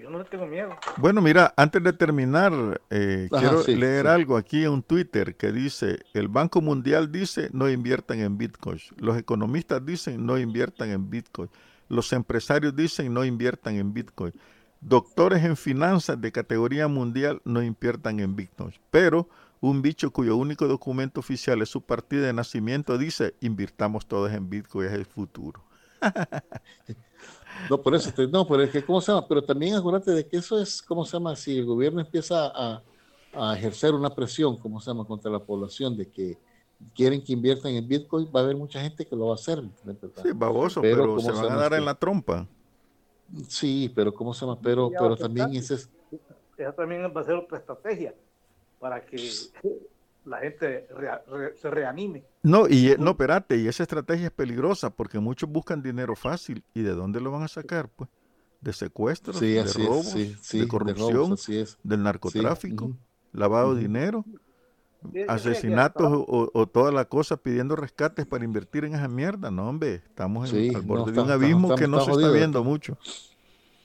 Speaker 5: yo no le tengo miedo.
Speaker 1: Bueno, mira, antes de terminar, eh,
Speaker 2: Ajá,
Speaker 1: quiero
Speaker 2: sí,
Speaker 1: leer
Speaker 2: sí.
Speaker 1: algo aquí en un Twitter que dice, el Banco Mundial dice no inviertan en Bitcoin, los economistas dicen no inviertan en Bitcoin, los empresarios dicen no inviertan en Bitcoin, doctores en finanzas de categoría mundial no inviertan en Bitcoin, pero un bicho cuyo único documento oficial es su partida de nacimiento dice invirtamos todos en Bitcoin, es el futuro.
Speaker 2: No, por eso, te- no, pero es que, ¿cómo se llama? Pero también acuérdate de que eso es, ¿cómo se llama? Si el gobierno empieza a, a ejercer una presión, ¿cómo se llama?, contra la población de que quieren que inviertan en Bitcoin, va a haber mucha gente que lo va a hacer, ¿me entiendes?
Speaker 1: Sí, baboso,
Speaker 2: Pero,
Speaker 1: pero,
Speaker 2: ¿cómo
Speaker 1: se
Speaker 2: se
Speaker 1: van a dar en
Speaker 2: este?
Speaker 1: la trompa.
Speaker 2: Sí, pero ¿cómo se llama? Pero, pero también
Speaker 5: afectar.
Speaker 2: ese es,
Speaker 5: Esa también va a ser otra estrategia para que la gente re- se reanime.
Speaker 1: No, y eh, no, espérate, y esa estrategia es peligrosa porque muchos buscan dinero fácil. ¿Y de dónde lo van a sacar? Pues de secuestros,
Speaker 2: sí,
Speaker 1: de
Speaker 2: así es,
Speaker 1: robos,
Speaker 2: sí, sí,
Speaker 1: de
Speaker 2: de
Speaker 1: corrupción,
Speaker 2: robos, así es.
Speaker 1: del narcotráfico, lavado de dinero, asesinatos o, o toda la cosa pidiendo rescates para invertir en esa mierda. No, hombre, estamos en-
Speaker 2: Sí,
Speaker 1: al
Speaker 2: no,
Speaker 1: borde de un
Speaker 2: está-
Speaker 1: abismo
Speaker 2: está-
Speaker 1: que no se está viendo
Speaker 2: esto.
Speaker 1: mucho.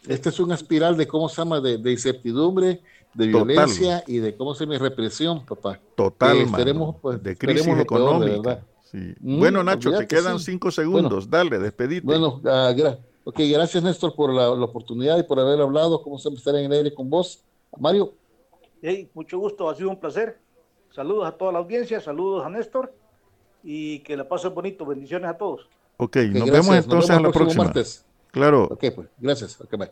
Speaker 2: Este es una espiral de, ¿cómo se llama?, de, de incertidumbre, de
Speaker 1: Total.
Speaker 2: violencia y de, ¿cómo se llama?, represión, papá.
Speaker 1: Total,
Speaker 2: Eh, esperemos, pues,
Speaker 1: de
Speaker 2: esperemos
Speaker 1: crisis
Speaker 2: lo peor, de
Speaker 1: económica. sí.
Speaker 2: Mm,
Speaker 1: bueno, Nacho, te quedan
Speaker 2: sí.
Speaker 1: cinco segundos. Dale, despedite.
Speaker 2: Bueno, ah, gra- ok, gracias Néstor por la, la oportunidad y por haber hablado, como siempre estar en el aire con vos. Mario,
Speaker 5: Hey, mucho gusto, ha sido un placer. Saludos a toda la audiencia, saludos a Néstor y que la pasen bonito. Bendiciones a todos.
Speaker 1: ok,
Speaker 2: ok,
Speaker 1: nos vemos entonces
Speaker 2: vemos
Speaker 1: a la
Speaker 2: el próximo
Speaker 1: próxima.
Speaker 2: martes.
Speaker 1: Claro.
Speaker 2: Ok, pues, gracias. Ok, bye.